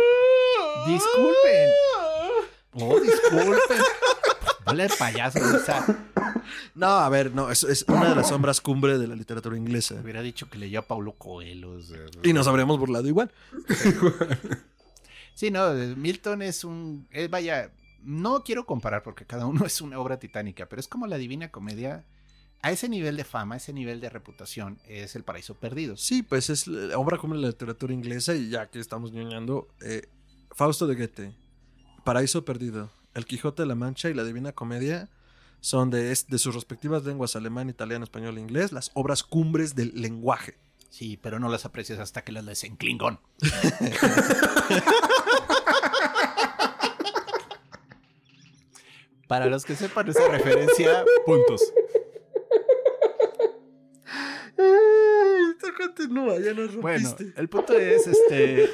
Speaker 2: Disculpen. Oh, disculpen. Hola, el payaso. O sea,
Speaker 1: No, a ver, no, es, es una de las sombras cumbre de la literatura inglesa.
Speaker 2: hubiera dicho que leyó a Paulo Coelho. o sea,
Speaker 1: Y nos habríamos burlado igual.
Speaker 2: Sí, no, Milton es un. eh, vaya, no quiero comparar porque cada uno [laughs] es una obra titánica, pero es como la Divina Comedia. A ese nivel de fama, a ese nivel de reputación, es El Paraíso Perdido.
Speaker 1: Sí, pues es la obra de la literatura inglesa y ya que estamos ñoñando, eh, Fausto de Goethe, Paraíso Perdido, El Quijote de la Mancha y la Divina Comedia son de, es- de sus respectivas lenguas alemán, italiano, español e inglés, las obras cumbres del lenguaje.
Speaker 2: Sí, pero no las aprecias hasta que las lees en Klingon. [laughs] Para los que sepan esa referencia, puntos.
Speaker 1: Ay, tú continúa, ya nos
Speaker 2: Bueno, el punto es, este...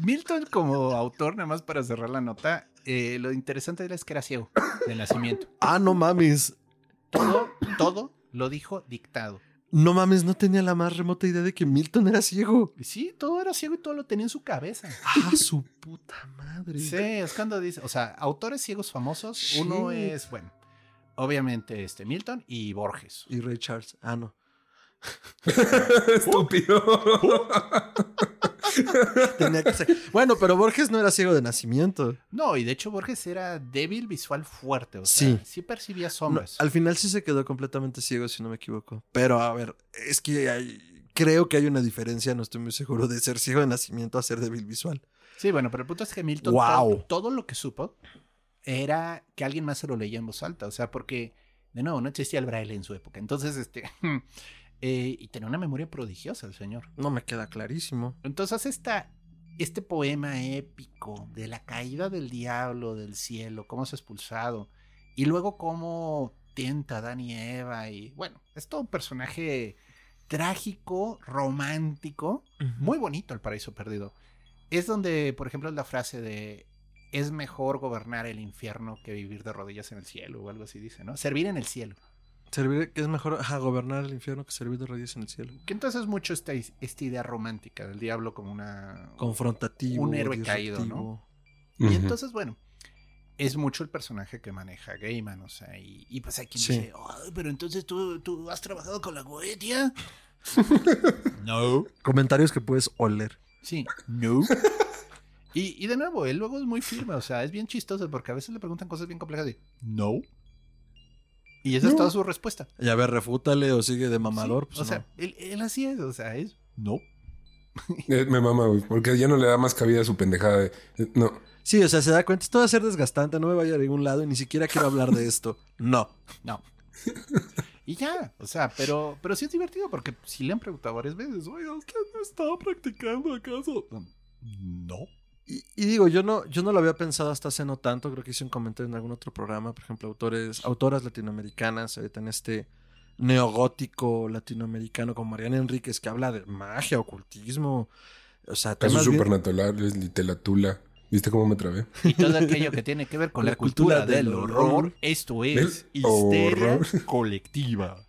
Speaker 2: Milton como autor, nada más para cerrar la nota, eh, lo interesante era es que era ciego de nacimiento.
Speaker 1: Ah, no mames.
Speaker 2: Todo, todo lo dijo dictado.
Speaker 1: No mames, no tenía la más remota idea de que Milton era ciego.
Speaker 2: Sí, todo era ciego y todo lo tenía en su cabeza.
Speaker 1: Ah, su puta madre.
Speaker 2: Sí, es cuando dice, o sea, autores ciegos famosos,
Speaker 1: Sí.
Speaker 2: uno es, bueno, obviamente este Milton y Borges.
Speaker 1: Y Ray Charles. Ah, no. [laughs]
Speaker 3: Estúpido. [laughs]
Speaker 1: Tenía que ser. Bueno, pero Borges no era ciego de nacimiento.
Speaker 2: No, y de hecho Borges era débil visual fuerte, o sea,
Speaker 1: Sí.
Speaker 2: sí percibía
Speaker 1: No,
Speaker 2: sombras.
Speaker 1: al final sí se quedó completamente ciego, si no me equivoco. Pero a ver, es que hay- creo que hay una diferencia, no estoy muy seguro, de ser ciego de nacimiento a ser débil visual.
Speaker 2: Sí, bueno, pero el punto es que Milton todo, todo lo que supo era que alguien más se lo leía en voz alta, o sea, porque de nuevo no existía el braille en su época, entonces este [laughs] eh, y tenía una memoria prodigiosa el señor.
Speaker 1: No me queda clarísimo.
Speaker 2: Entonces esta, este poema épico de la caída del diablo del cielo, cómo es expulsado, y luego cómo tienta a Adán y Eva, y bueno, es todo un personaje trágico, romántico, muy bonito el paraíso perdido. Es donde, por ejemplo, la frase de es mejor gobernar el infierno que vivir de rodillas en el cielo, o algo así dice, ¿no? Servir en el cielo.
Speaker 1: Servir, que es mejor ajá, gobernar el infierno que servir de rodillas en el cielo.
Speaker 2: Que entonces es mucho esta, esta idea romántica del diablo como una...
Speaker 1: Confrontativo.
Speaker 2: Un héroe caído,
Speaker 1: disruptivo.
Speaker 2: Y entonces, bueno, es mucho el personaje que maneja Gaiman, o sea, y, y pues hay quien
Speaker 1: Sí.
Speaker 2: dice, "Ay, pero entonces tú, tú has trabajado con la Goetia. [laughs] no.
Speaker 1: Comentarios que puedes oler.
Speaker 2: Sí, no. Y, y de nuevo, él luego es muy firme, o sea, es bien chistoso porque a veces le preguntan cosas bien complejas de, no. Y esa es toda su respuesta.
Speaker 1: Y a ver, refútale o sigue de mamador.
Speaker 2: Sí,
Speaker 1: pues
Speaker 2: o
Speaker 1: no.
Speaker 2: sea, él, él así es, o sea, es, no.
Speaker 3: Eh, me mama, güey, porque ya no le da más cabida a su pendejada de... eh, No.
Speaker 1: Sí, o sea, se da cuenta, esto va a ser desgastante, no me vaya a ningún lado y ni siquiera quiero hablar de esto. No.
Speaker 2: No. Y ya, o sea, pero, pero sí es divertido porque si le han preguntado varias veces, oiga, ¿usted no está practicando acaso? No.
Speaker 1: Y, digo, yo no, yo no lo había pensado hasta hace no tanto, creo que hice un comentario en algún otro programa, por ejemplo, autores, autoras latinoamericanas, ahorita en este neogótico latinoamericano como Mariana Enríquez, que habla de magia, ocultismo, o sea, temas Casos bien...
Speaker 3: supernaturales, ¿Viste cómo me trabé?
Speaker 2: Y todo aquello que tiene que ver con la, cultura, del, horror, horror, esto es histeria
Speaker 3: horror.
Speaker 2: colectiva.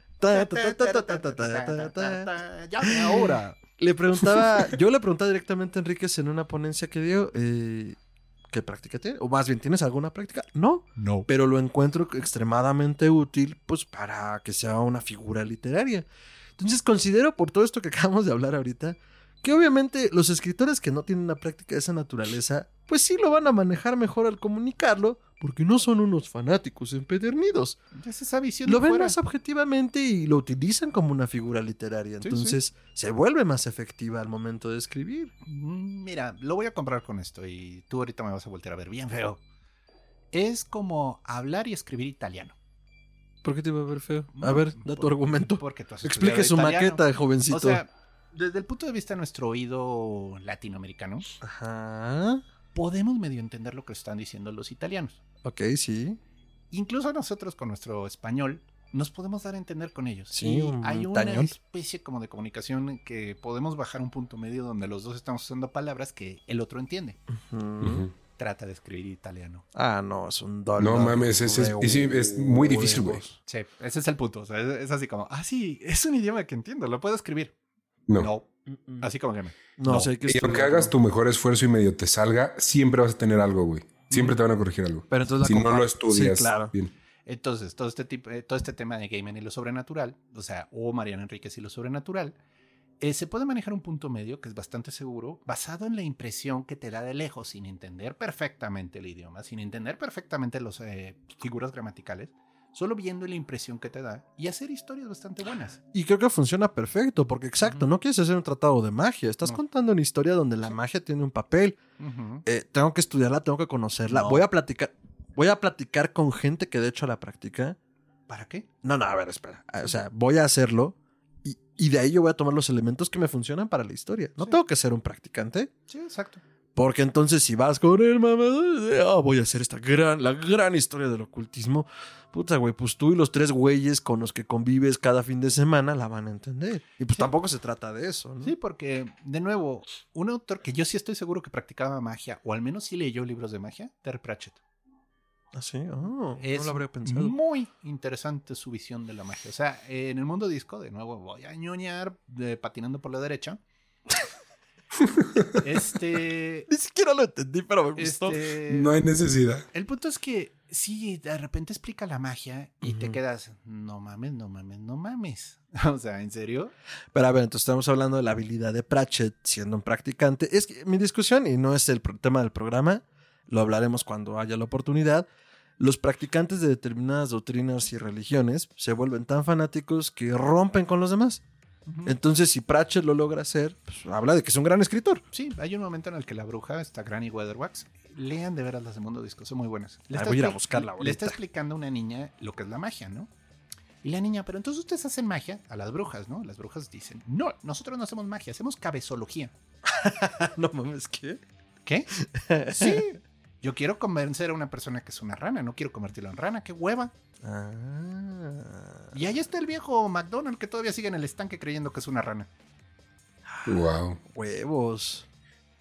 Speaker 2: ¡Llame ahora!
Speaker 1: Le preguntaba, [laughs] yo le preguntaba directamente a Enríquez en una ponencia que dio, eh, ¿qué práctica tiene? O más bien, ¿tienes alguna práctica? No,
Speaker 2: No.
Speaker 1: pero lo encuentro extremadamente útil pues para que sea una figura literaria. Entonces considero por todo esto que [laughs] acabamos de hablar ahorita que obviamente los escritores que no tienen una práctica de esa naturaleza pues sí lo van a manejar mejor al comunicarlo porque no son unos fanáticos empedernidos.
Speaker 2: Es esa visión
Speaker 1: Lo ven
Speaker 2: fuera.
Speaker 1: más objetivamente y lo utilizan como una figura literaria.
Speaker 2: Sí,
Speaker 1: Entonces se vuelve más efectiva al momento de escribir.
Speaker 2: Mm, Mira, lo voy a comprar con esto y tú ahorita me vas a voltear a ver bien feo. Es como hablar y escribir italiano.
Speaker 1: ¿Por qué te iba a ver feo? A
Speaker 2: No,
Speaker 1: ver, da tu argumento.
Speaker 2: Porque tú has
Speaker 1: Explique su
Speaker 2: italiano.
Speaker 1: maqueta, jovencito.
Speaker 2: O sea, desde el punto de vista de nuestro oído latinoamericano,
Speaker 1: Ajá.
Speaker 2: podemos medio entender lo que están diciendo los italianos.
Speaker 1: Ok, sí.
Speaker 2: Incluso nosotros con nuestro español nos podemos dar a entender con ellos.
Speaker 1: Sí,
Speaker 2: Y
Speaker 1: un
Speaker 2: hay una
Speaker 1: tañón.
Speaker 2: especie como de comunicación que podemos bajar un punto medio donde los dos estamos usando palabras que el otro entiende. Trata de escribir italiano.
Speaker 1: Ah, no, es un dólar.
Speaker 3: No mames, es- es- muy difícil, güey.
Speaker 2: Sí, ese es el punto. O sea, es, es así como, ah, sí, es un idioma que entiendo, lo puedo escribir.
Speaker 3: No.
Speaker 2: No, así como que me.
Speaker 1: No,
Speaker 2: No.
Speaker 1: sé que
Speaker 3: Y aunque hagas tu mejor esfuerzo y medio te salga, siempre vas a tener algo, güey. Siempre te van a corregir algo.
Speaker 1: Pero entonces la
Speaker 3: Si no lo estudias
Speaker 1: Sí, claro.
Speaker 3: bien.
Speaker 2: Entonces, todo este, tipo, eh, todo este tema de Gaiman y lo sobrenatural, o sea, o Mariana Enríquez y lo sobrenatural, eh, se puede manejar un punto medio que es bastante seguro, basado en la impresión que te da de lejos, sin entender perfectamente el idioma, sin entender perfectamente las figuras gramaticales, solo viendo la impresión que te da y hacer historias bastante buenas.
Speaker 1: Y creo que funciona perfecto, porque exacto, no quieres hacer un tratado de magia, estás
Speaker 2: No.
Speaker 1: contando una historia donde la magia tiene un papel. Eh, tengo que estudiarla, tengo que conocerla.
Speaker 2: No.
Speaker 1: Voy a platicar, voy a platicar con gente que de hecho la practica.
Speaker 2: ¿Para qué?
Speaker 1: No, no, a ver, espera. Ah, O sea, voy a hacerlo y, y de ahí yo voy a tomar los elementos que me funcionan para la historia. No
Speaker 2: Sí.
Speaker 1: tengo que ser un practicante,
Speaker 2: Sí, exacto.
Speaker 1: Porque entonces si vas con el mamador de, ah, voy a hacer esta gran, la gran historia del ocultismo, puta, güey, pues tú y los tres güeyes con los que convives cada fin de semana la van a entender. Y pues tampoco se trata de eso, ¿no?
Speaker 2: Sí, porque, de nuevo, un autor que yo sí estoy seguro que practicaba magia, o al menos sí leyó libros de magia, Terry Pratchett.
Speaker 1: ¿Ah, sí? Oh,
Speaker 2: Es
Speaker 1: no lo habría pensado.
Speaker 2: muy interesante su visión de la magia. O sea, en el mundo disco, de nuevo, voy a ñoñar de patinando por la derecha. Este. [laughs]
Speaker 1: Ni siquiera lo entendí, pero me gustó.
Speaker 2: este
Speaker 3: No hay necesidad.
Speaker 2: El punto es que sí, de repente explica la magia y te quedas, no mames, no mames, no mames. [laughs] O sea, ¿en serio?
Speaker 1: Pero a ver, entonces estamos hablando de la habilidad de Pratchett siendo un practicante. Es que mi discusión, y no es el tema del programa, lo hablaremos cuando haya la oportunidad. Los practicantes de determinadas doctrinas y religiones se vuelven tan fanáticos que rompen con los demás. Entonces, si Pratchett lo logra hacer, pues, habla de que es un gran escritor.
Speaker 2: Sí, hay un momento en el que la bruja, esta Granny Weatherwax, lean de veras las de Mundo Disco, son muy buenas. Le
Speaker 1: Ay,
Speaker 2: está
Speaker 1: voy a ir a buscarla
Speaker 2: Le está explicando a una niña lo que es la magia, ¿no? Y la niña, pero entonces ustedes hacen magia a las brujas, ¿no? Las brujas dicen, no, nosotros no hacemos magia, hacemos cabezología. [laughs]
Speaker 1: no mames, ¿qué?
Speaker 2: ¿Qué? [laughs] Sí. Yo quiero convencer a una persona que es una rana, no quiero convertirla en rana, qué hueva.
Speaker 1: Ah.
Speaker 2: Y ahí está el viejo McDonald que todavía sigue en el estanque creyendo que es una rana.
Speaker 3: Wow.
Speaker 1: Huevos.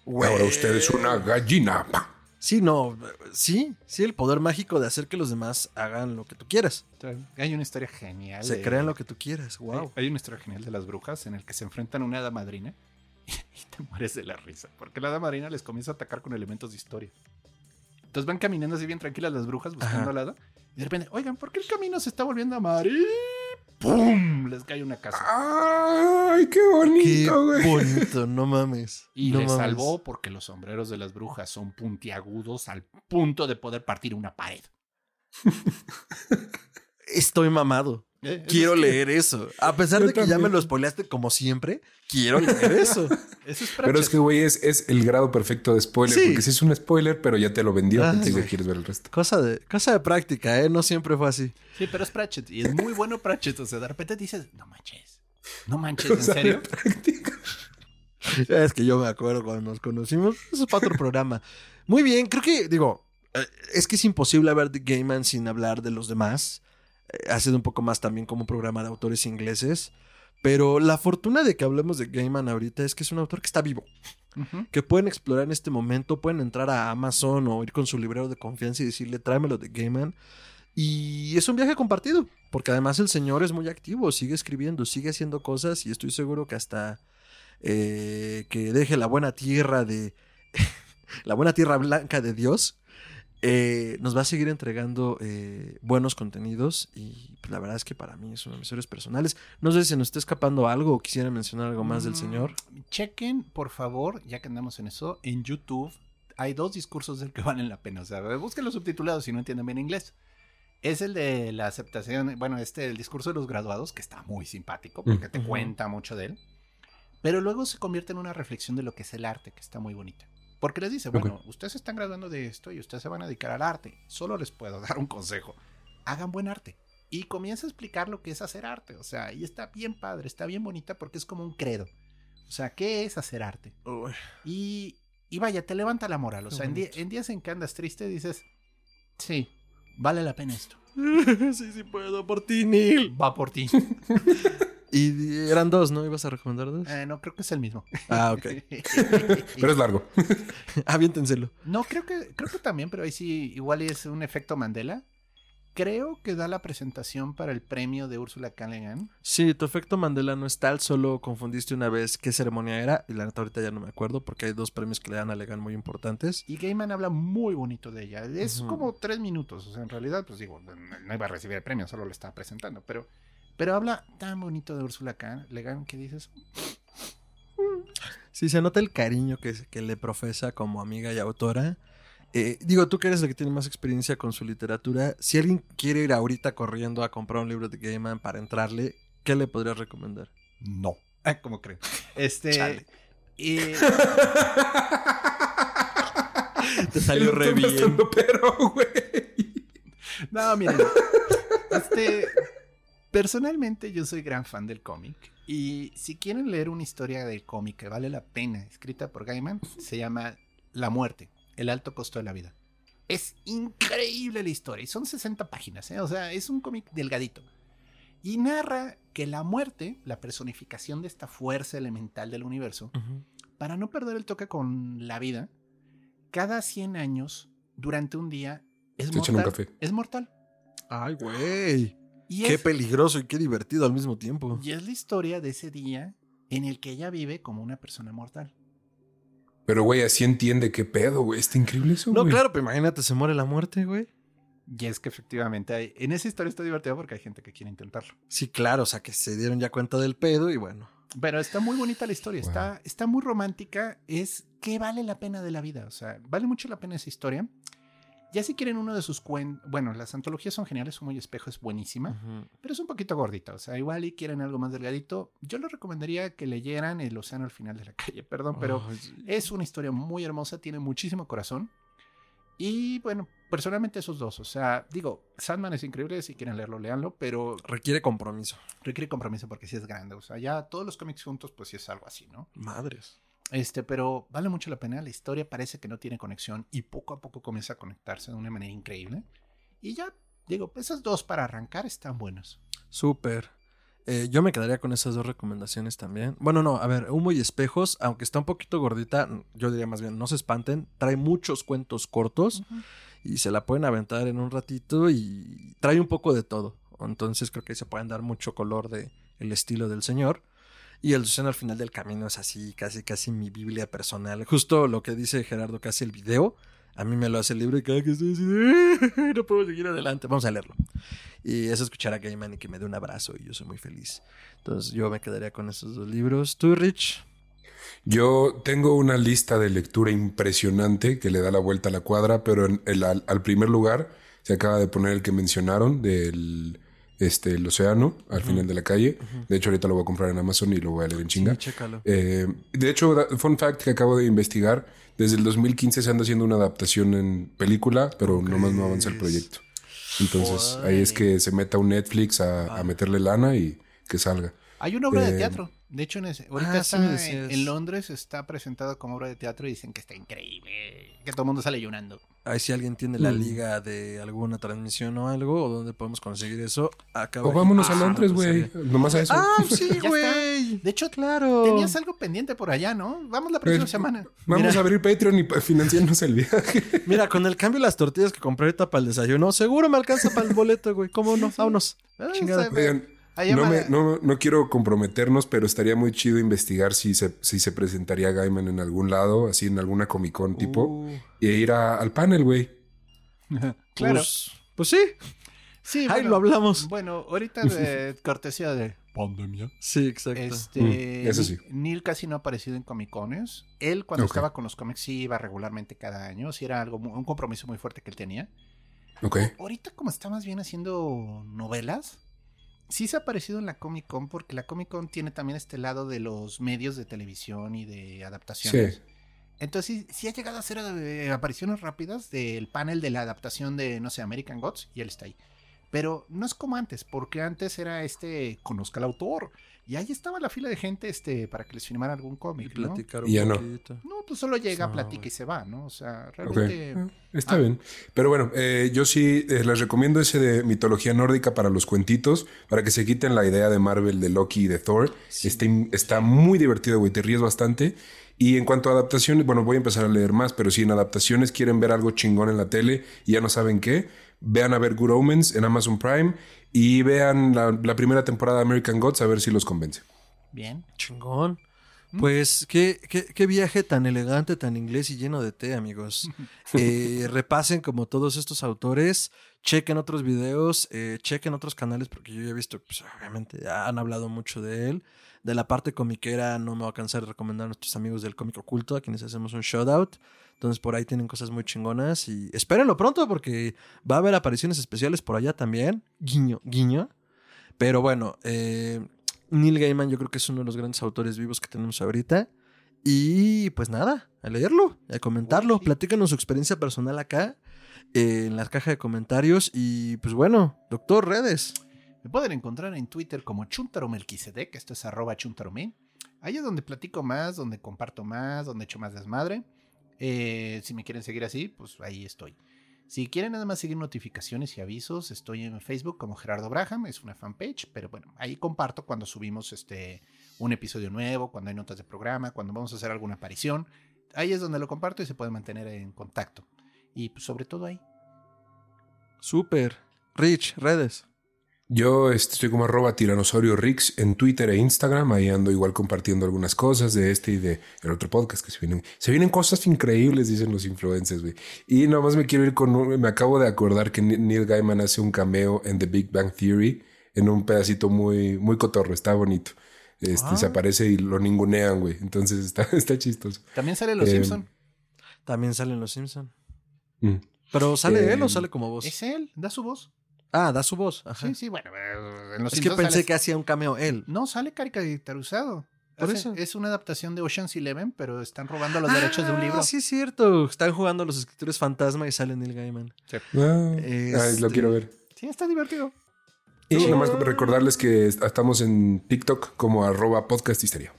Speaker 3: Ahora usted es una gallina. Pa.
Speaker 1: Sí, no. Sí, sí, el poder mágico de hacer que los demás hagan lo que tú quieras.
Speaker 2: Hay una historia genial.
Speaker 1: Se
Speaker 2: de-
Speaker 1: crean lo que tú quieras.
Speaker 2: Hay-
Speaker 1: Wow.
Speaker 2: Hay, una historia genial de las brujas en el que se enfrentan a una hada madrina [laughs] y te mueres de la risa. Porque la hada madrina les comienza a atacar con elementos de historia. Entonces van caminando así bien tranquilas las brujas buscando
Speaker 1: Ajá.
Speaker 2: al hada. Y de repente, oigan, ¿por qué el camino se está volviendo amarillo? ¡Pum! Les cae una casa.
Speaker 3: Ay, qué
Speaker 1: Qué
Speaker 3: bonito, güey.
Speaker 1: bonito, no mames.
Speaker 2: Y
Speaker 1: no
Speaker 2: les
Speaker 1: mames.
Speaker 2: salvó porque los sombreros de las brujas son puntiagudos al punto de poder partir una pared. [laughs]
Speaker 1: Estoy mamado.
Speaker 2: Eh,
Speaker 1: Quiero
Speaker 2: es-
Speaker 1: leer eso. A pesar
Speaker 3: Yo
Speaker 1: de que ya me lo spoileaste como siempre, quiero leer eso. [laughs]
Speaker 2: Eso es
Speaker 3: Pero es que, güey, es, es el grado perfecto de spoiler.
Speaker 1: Sí.
Speaker 3: Porque sí es un spoiler, pero ya te lo vendió. Ya
Speaker 1: güey.
Speaker 3: quieres ver el resto.
Speaker 1: Cosa de, cosa de práctica, ¿eh? No siempre fue así.
Speaker 2: Sí, pero es Pratchett. Y es muy bueno Pratchett. O sea, de repente dices, no manches. No manches, ¿en serio? [laughs]
Speaker 3: práctica. [laughs]
Speaker 1: Es que yo me acuerdo cuando nos conocimos. Eso es para otro programa. Muy bien, creo que, digo, eh, es que es imposible hablar de Gaiman sin hablar de los demás. Eh, Ha sido un poco más también como un programa de autores ingleses. Pero la fortuna de que hablemos de Gaiman ahorita es que es un autor que está vivo. Que pueden explorar en este momento, pueden entrar a Amazon o ir con su librero de confianza y decirle, tráemelo de Gaiman. Y es un viaje compartido, porque además el señor es muy activo, sigue escribiendo, sigue haciendo cosas y estoy seguro que hasta eh, que deje la buena tierra de... [laughs] la buena tierra blanca de Dios, eh, nos va a seguir entregando eh, buenos contenidos y pues, la verdad es que para mí es uno de mis héroes personales. No sé si se nos está escapando algo o quisiera mencionar algo más del
Speaker 2: Mm,
Speaker 1: señor.
Speaker 2: Chequen, por favor, ya que andamos en eso, en YouTube hay dos discursos del que [laughs] valen la pena. O sea, busquen los subtitulados si no entienden bien inglés. Es el de la aceptación, bueno, este, el discurso de los graduados, que está muy simpático porque te
Speaker 1: Ujú.
Speaker 2: cuenta mucho de él. Pero luego se convierte en una reflexión de lo que es el arte, que está muy bonita. Porque les dice, bueno, ustedes se están graduando de esto y ustedes se van a dedicar al arte. Solo les puedo [laughs] dar un consejo. Hagan buen arte. Y comienza a explicar lo que es hacer arte. O sea, y está bien padre, está bien bonita porque es como un credo. O sea, ¿qué es hacer arte?
Speaker 1: Uy.
Speaker 2: Y, y vaya, te levanta la moral. O sea, en, en días en que andas triste dices, sí, vale la pena esto. [laughs]
Speaker 1: sí, sí puedo, por ti, Neil.
Speaker 2: Va por ti. [laughs]
Speaker 1: Y eran dos, ¿no? ¿Ibas a recomendar dos?
Speaker 2: Eh, no, creo que es el mismo.
Speaker 1: Ah, ok. [laughs]
Speaker 3: Pero es largo. [laughs]
Speaker 1: Aviéntenselo.
Speaker 2: No, creo que, creo que también, pero ahí sí, igual es un efecto Mandela. Creo que da la presentación para el premio de Úrsula K. Le Guin.
Speaker 1: Sí, tu efecto Mandela no es tal, solo confundiste una vez qué ceremonia era. Y la neta ahorita ya no me acuerdo porque hay dos premios que le dan a Legan muy importantes.
Speaker 2: Y Gaiman habla muy bonito de ella. Es como tres minutos. O sea, en realidad, pues digo, no, no iba a recibir el premio, solo lo estaba presentando. Pero, pero habla tan bonito de Úrsula K. Le Guin que dices,
Speaker 1: Sí, se nota el cariño que, que le profesa como amiga y autora. Eh, digo, tú que eres la que tiene más experiencia con su literatura, si alguien quiere ir ahorita corriendo a comprar un libro de Gaiman para entrarle, ¿qué le podrías recomendar?
Speaker 2: no. Ah, ¿Cómo creen? Este. [laughs]
Speaker 1: Te salió re bien.
Speaker 3: Pero, güey.
Speaker 2: No, miren. Este. Personalmente, yo soy gran fan del cómic. Y si quieren leer una historia del cómic que vale la pena, escrita por Gaiman, se llama La muerte, el alto costo de la vida. Es increíble la historia. Y son 60 páginas, ¿eh? O sea, es un cómic delgadito. Y narra que la muerte, la personificación de esta fuerza elemental del universo, para no perder el toque con la vida, cada 100 años, durante un día, es
Speaker 3: Te echan un
Speaker 2: mortal.
Speaker 3: café.
Speaker 2: Es mortal.
Speaker 1: Ay, güey.
Speaker 2: Y
Speaker 1: Qué
Speaker 2: es,
Speaker 1: peligroso y qué divertido al mismo tiempo.
Speaker 2: y es la historia de ese día en el que ella vive como una persona mortal.
Speaker 3: Pero, güey, así entiende qué pedo, güey. Está increíble eso,
Speaker 1: No,
Speaker 3: güey.
Speaker 1: claro, pero imagínate, se muere la muerte, güey.
Speaker 2: Y es que efectivamente hay, en esa historia está divertido porque hay gente que quiere intentarlo.
Speaker 1: Sí, claro, o sea, que se dieron ya cuenta del pedo y bueno.
Speaker 2: Pero está muy bonita la historia,
Speaker 3: Wow.
Speaker 2: está, está muy romántica. Es que vale la pena de la vida. O sea, vale mucho la pena esa historia. Ya si quieren uno de sus cuentos. Bueno, las antologías son geniales, son muy espejo, es buenísima.
Speaker 1: Ujú.
Speaker 2: Pero es un poquito gordita. O sea, igual y quieren algo más delgadito. Yo les recomendaría que leyeran El Océano al final de la [laughs] calle, perdón, pero
Speaker 1: sí.
Speaker 2: es una historia muy hermosa, tiene muchísimo corazón. Y bueno, personalmente esos dos. O sea, digo, Sandman es increíble, si quieren leerlo, leanlo, pero
Speaker 1: Requiere compromiso.
Speaker 2: requiere compromiso porque sí es grande. O sea, ya todos los cómics juntos, pues sí es algo así, ¿no?
Speaker 1: Madres.
Speaker 2: Este, pero vale mucho la pena. La historia parece que no tiene conexión y poco a poco comienza a conectarse de una manera increíble. Y ya, digo, esas dos para arrancar están buenas.
Speaker 1: Súper. Eh, yo me quedaría con esas dos recomendaciones también. Bueno, no, a ver, Humo y Espejos, aunque está un poquito gordita, yo diría más bien, no se espanten, trae muchos cuentos cortos y se la pueden aventar en un ratito y trae un poco de todo. Entonces creo que ahí se pueden dar mucho color de el estilo del señor. Y el Océano al final del camino es así, casi, casi mi Biblia personal. Justo lo que dice Gerardo que hace el video, a mí me lo hace el libro y cada que estoy así, [laughs] no puedo seguir adelante. Vamos a leerlo. Y es escuchar a Gaiman y que me dé un abrazo y yo soy muy feliz. Entonces yo me quedaría con esos dos libros. ¿Tú, Rich?
Speaker 3: Yo tengo una lista de lectura impresionante que le da la vuelta a la cuadra, pero en el- al primer lugar se acaba de poner el que mencionaron del este, el océano al final de la calle. De hecho, ahorita lo voy a comprar en Amazon y lo voy a leer en chinga.
Speaker 1: Sí.
Speaker 3: Eh, de hecho, fun fact que acabo de investigar, desde el 2015 se anda haciendo una adaptación en película, pero nomás no avanza el proyecto. Entonces, ahí es que se meta un Netflix a, a meterle lana y que salga.
Speaker 2: Hay una obra de
Speaker 3: Eh,
Speaker 2: teatro. De hecho, en ese- ahorita
Speaker 1: ah, sí
Speaker 2: está
Speaker 1: me
Speaker 2: en,
Speaker 1: decías.
Speaker 2: en Londres, está presentado como obra de teatro y dicen que está increíble. Que todo el mundo sale llorando.
Speaker 1: Ahí si alguien tiene la
Speaker 3: Mm.
Speaker 1: liga de alguna transmisión o algo, o donde podemos conseguir eso, acá
Speaker 3: O vámonos a
Speaker 1: Ah,
Speaker 3: Londres,
Speaker 1: pues,
Speaker 3: güey. Nomás a eso.
Speaker 1: Ah, [laughs] sí, güey.
Speaker 2: De hecho,
Speaker 1: Claro.
Speaker 2: tenías algo pendiente por allá, ¿no? Vamos la próxima
Speaker 3: Pues,
Speaker 2: semana.
Speaker 3: Vamos
Speaker 1: Mira.
Speaker 3: a abrir Patreon y financiarnos el viaje. [laughs]
Speaker 1: Mira, con el cambio de las tortillas que compré ahorita para el desayuno, seguro me alcanza para el boleto, güey. ¿Cómo no? Vámonos.
Speaker 2: Ah,
Speaker 1: Chingada.
Speaker 3: No, me- no, no quiero comprometernos, pero estaría muy chido investigar si se, si se presentaría Gaiman en algún lado, así en alguna Comic Con tipo,
Speaker 1: Uh,
Speaker 3: y ir a- al panel, güey. [laughs]
Speaker 2: Claro.
Speaker 1: Pues, pues sí.
Speaker 2: Sí,
Speaker 1: Ahí
Speaker 2: bueno,
Speaker 1: lo hablamos.
Speaker 2: Bueno, ahorita [laughs] de cortesía de pandemia.
Speaker 1: Sí, exacto.
Speaker 2: Este,
Speaker 3: Mm, eso sí.
Speaker 2: Neil casi no ha aparecido en Comic Cones. Él cuando estaba con los cómics sí iba regularmente cada año, sí era algo un compromiso muy fuerte que él tenía.
Speaker 3: Ok.
Speaker 2: Ahorita como está más bien haciendo novelas, sí se ha aparecido en la Comic Con porque la Comic Con tiene también este lado de los medios de televisión y de adaptaciones.
Speaker 3: Sí.
Speaker 2: Entonces sí, sí ha llegado a hacer eh, apariciones rápidas del panel de la adaptación de, no sé, American Gods y él está ahí. Pero no es como antes, porque antes era este, conozca al autor. Y ahí estaba la fila de gente este, para que les filmara algún
Speaker 1: y
Speaker 2: cómic, ¿no?
Speaker 1: platicar
Speaker 3: Y ya no.
Speaker 1: poquito.
Speaker 2: No, pues solo llega,
Speaker 1: No,
Speaker 2: platica y se va, ¿no? O sea, realmente...
Speaker 3: Ah, Está
Speaker 2: Ah.
Speaker 3: bien. Pero bueno, eh, yo sí eh, les recomiendo ese de mitología nórdica para los cuentitos, para que se quiten la idea de Marvel, de Loki y de Thor. Está, in- está muy divertido, güey. Te ríes bastante. Y en cuanto a adaptaciones, bueno, voy a empezar a leer más, pero si en adaptaciones quieren ver algo chingón en la tele y ya no saben qué, vean a ver Good Omens en Amazon Prime y vean la, la primera temporada de American Gods a ver si los convence.
Speaker 2: Bien.
Speaker 1: Chingón. Pues qué, qué, qué viaje tan elegante, tan inglés y lleno de té, amigos. [laughs] Eh, repasen como todos estos autores, chequen otros videos, eh, chequen otros canales, porque yo ya he visto, pues obviamente han hablado mucho de él. De la parte comiquera no me voy a cansar de recomendar a nuestros amigos del cómic oculto, a quienes hacemos un shout out. Entonces por ahí tienen cosas muy chingonas y espérenlo pronto porque va a haber apariciones especiales por allá también. Guiño, guiño. Pero bueno, eh, Neil Gaiman yo creo que es uno de los grandes autores vivos que tenemos ahorita. Y pues nada, a leerlo, a comentarlo. Platícanos su experiencia personal acá eh, en la caja de comentarios. Y pues bueno, doctor Redes.
Speaker 2: Me pueden encontrar en Twitter como Chuntaromelquisedec, esto es arroba chuntarome. Ahí es donde platico más, donde comparto más, donde echo más desmadre. Eh, si me quieren seguir así, pues ahí estoy. Si quieren nada más seguir notificaciones y avisos, estoy en Facebook como Gerardo Braham, es una fanpage, pero bueno, ahí comparto cuando subimos este un episodio nuevo, cuando hay notas de programa, cuando vamos a hacer alguna aparición. Ahí es donde lo comparto y se puede mantener en contacto. Y pues, sobre todo ahí.
Speaker 1: Súper. Rich, redes.
Speaker 3: Yo este, estoy como arroba tiranosaurio Rix en Twitter e Instagram. Ahí ando igual compartiendo algunas cosas de este y de el otro podcast que se vienen. Se vienen cosas increíbles, dicen los influencers, güey. Y nomás me quiero ir con un, Me acabo de acordar que Neil Gaiman hace un cameo en The Big Bang Theory en un pedacito muy, muy cotorro. Está bonito. Este, Se
Speaker 1: Ah.
Speaker 3: aparece y lo ningunean, güey. Entonces [laughs] está, está chistoso.
Speaker 2: También sale Los
Speaker 3: Eh,
Speaker 2: Simpson.
Speaker 1: También salen los Simpson.
Speaker 3: Mm.
Speaker 1: Pero ¿sale
Speaker 3: Eh,
Speaker 1: él o sale como voz?
Speaker 2: Es él, da su voz.
Speaker 1: Ah, da su voz. Ajá.
Speaker 2: Sí, sí, bueno. eh, En Los
Speaker 1: es que pensé
Speaker 2: sale-
Speaker 1: que hacía un cameo él.
Speaker 2: No, sale caricaturizado.
Speaker 1: Por
Speaker 2: Hace-
Speaker 1: eso.
Speaker 2: Es una adaptación de Ocean's Eleven, pero están robando los derechos de un libro.
Speaker 1: Ah, sí, es cierto. Están jugando los escritores fantasma y sale Neil Gaiman.
Speaker 3: Ah, ay, lo quiero ver.
Speaker 2: Sí, está divertido.
Speaker 3: Y
Speaker 1: Sí.
Speaker 3: nomás recordarles que estamos en TikTok como arroba podcast histeria.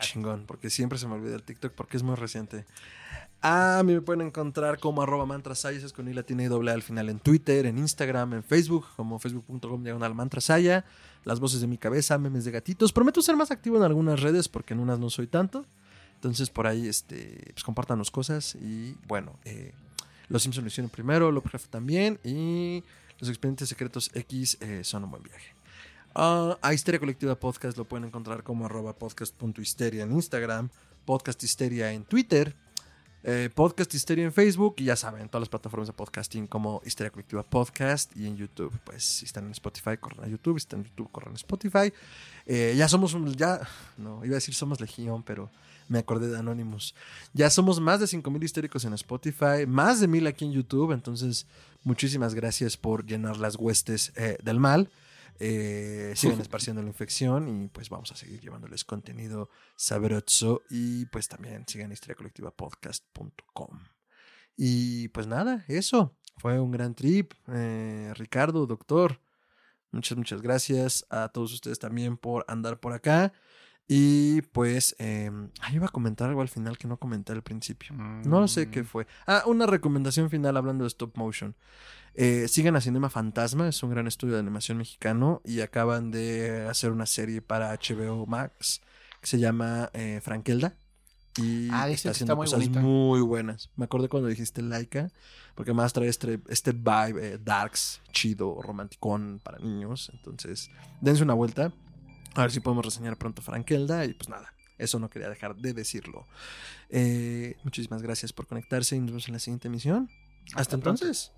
Speaker 1: Chingón, porque siempre se me olvida el TikTok porque es muy reciente. A mí me pueden encontrar como arroba mantrasaya, es con I latina y doble al final en Twitter, en Instagram, en Facebook, como facebook.com diagonal mantrasaya. Las voces de mi cabeza, memes de gatitos. Prometo ser más activo en algunas redes porque en unas no soy tanto. Entonces por ahí, este, pues compártanos cosas. Y bueno, eh, Los Simpsons lo hicieron primero, Lovecraft también. Y Los Expedientes Secretos X eh, son un buen viaje. Ah, a Histeria Colectiva Podcast lo pueden encontrar como arroba podcast.histeria en Instagram, podcast histeria en Twitter, eh, podcast histeria en Facebook y ya saben, todas las plataformas de podcasting como Histeria Colectiva Podcast y en YouTube. Pues si están en Spotify, corran a YouTube, si están en YouTube, corran a Spotify. Eh, ya somos, ya, no, iba a decir somos legión, pero me acordé de Anonymous. Ya somos más de 5000 histéricos en Spotify, más de 1000 aquí en YouTube, entonces muchísimas gracias por llenar las huestes eh, del mal. Eh, sigan esparciendo la infección y pues vamos a seguir llevándoles contenido sabroso y pues también sigan historiacolectivapodcast.com. Y pues nada, eso. Fue un gran trip. Eh, Ricardo, doctor, muchas, muchas gracias a todos ustedes también por andar por acá. Y pues, eh, ah, iba a comentar algo al final que no comenté al principio. No sé qué fue. Ah, una recomendación final hablando de stop motion. Eh, sigan a Cinema Fantasma, es un gran estudio de animación mexicano y acaban de hacer una serie para HBO Max que se llama eh, Frankelda. Y
Speaker 2: Ah, está
Speaker 1: haciendo
Speaker 2: muy
Speaker 1: cosas
Speaker 2: bonita.
Speaker 1: muy buenas. Me acordé cuando dijiste Laika, porque más trae este, este vibe eh, darks, chido, romanticón para niños. Entonces, dense una vuelta. A ver si podemos reseñar pronto Frankelda. Y pues nada, eso no quería dejar de decirlo. Eh, muchísimas gracias por conectarse y nos vemos en la siguiente emisión. Hasta,
Speaker 2: Hasta pronto.
Speaker 1: entonces.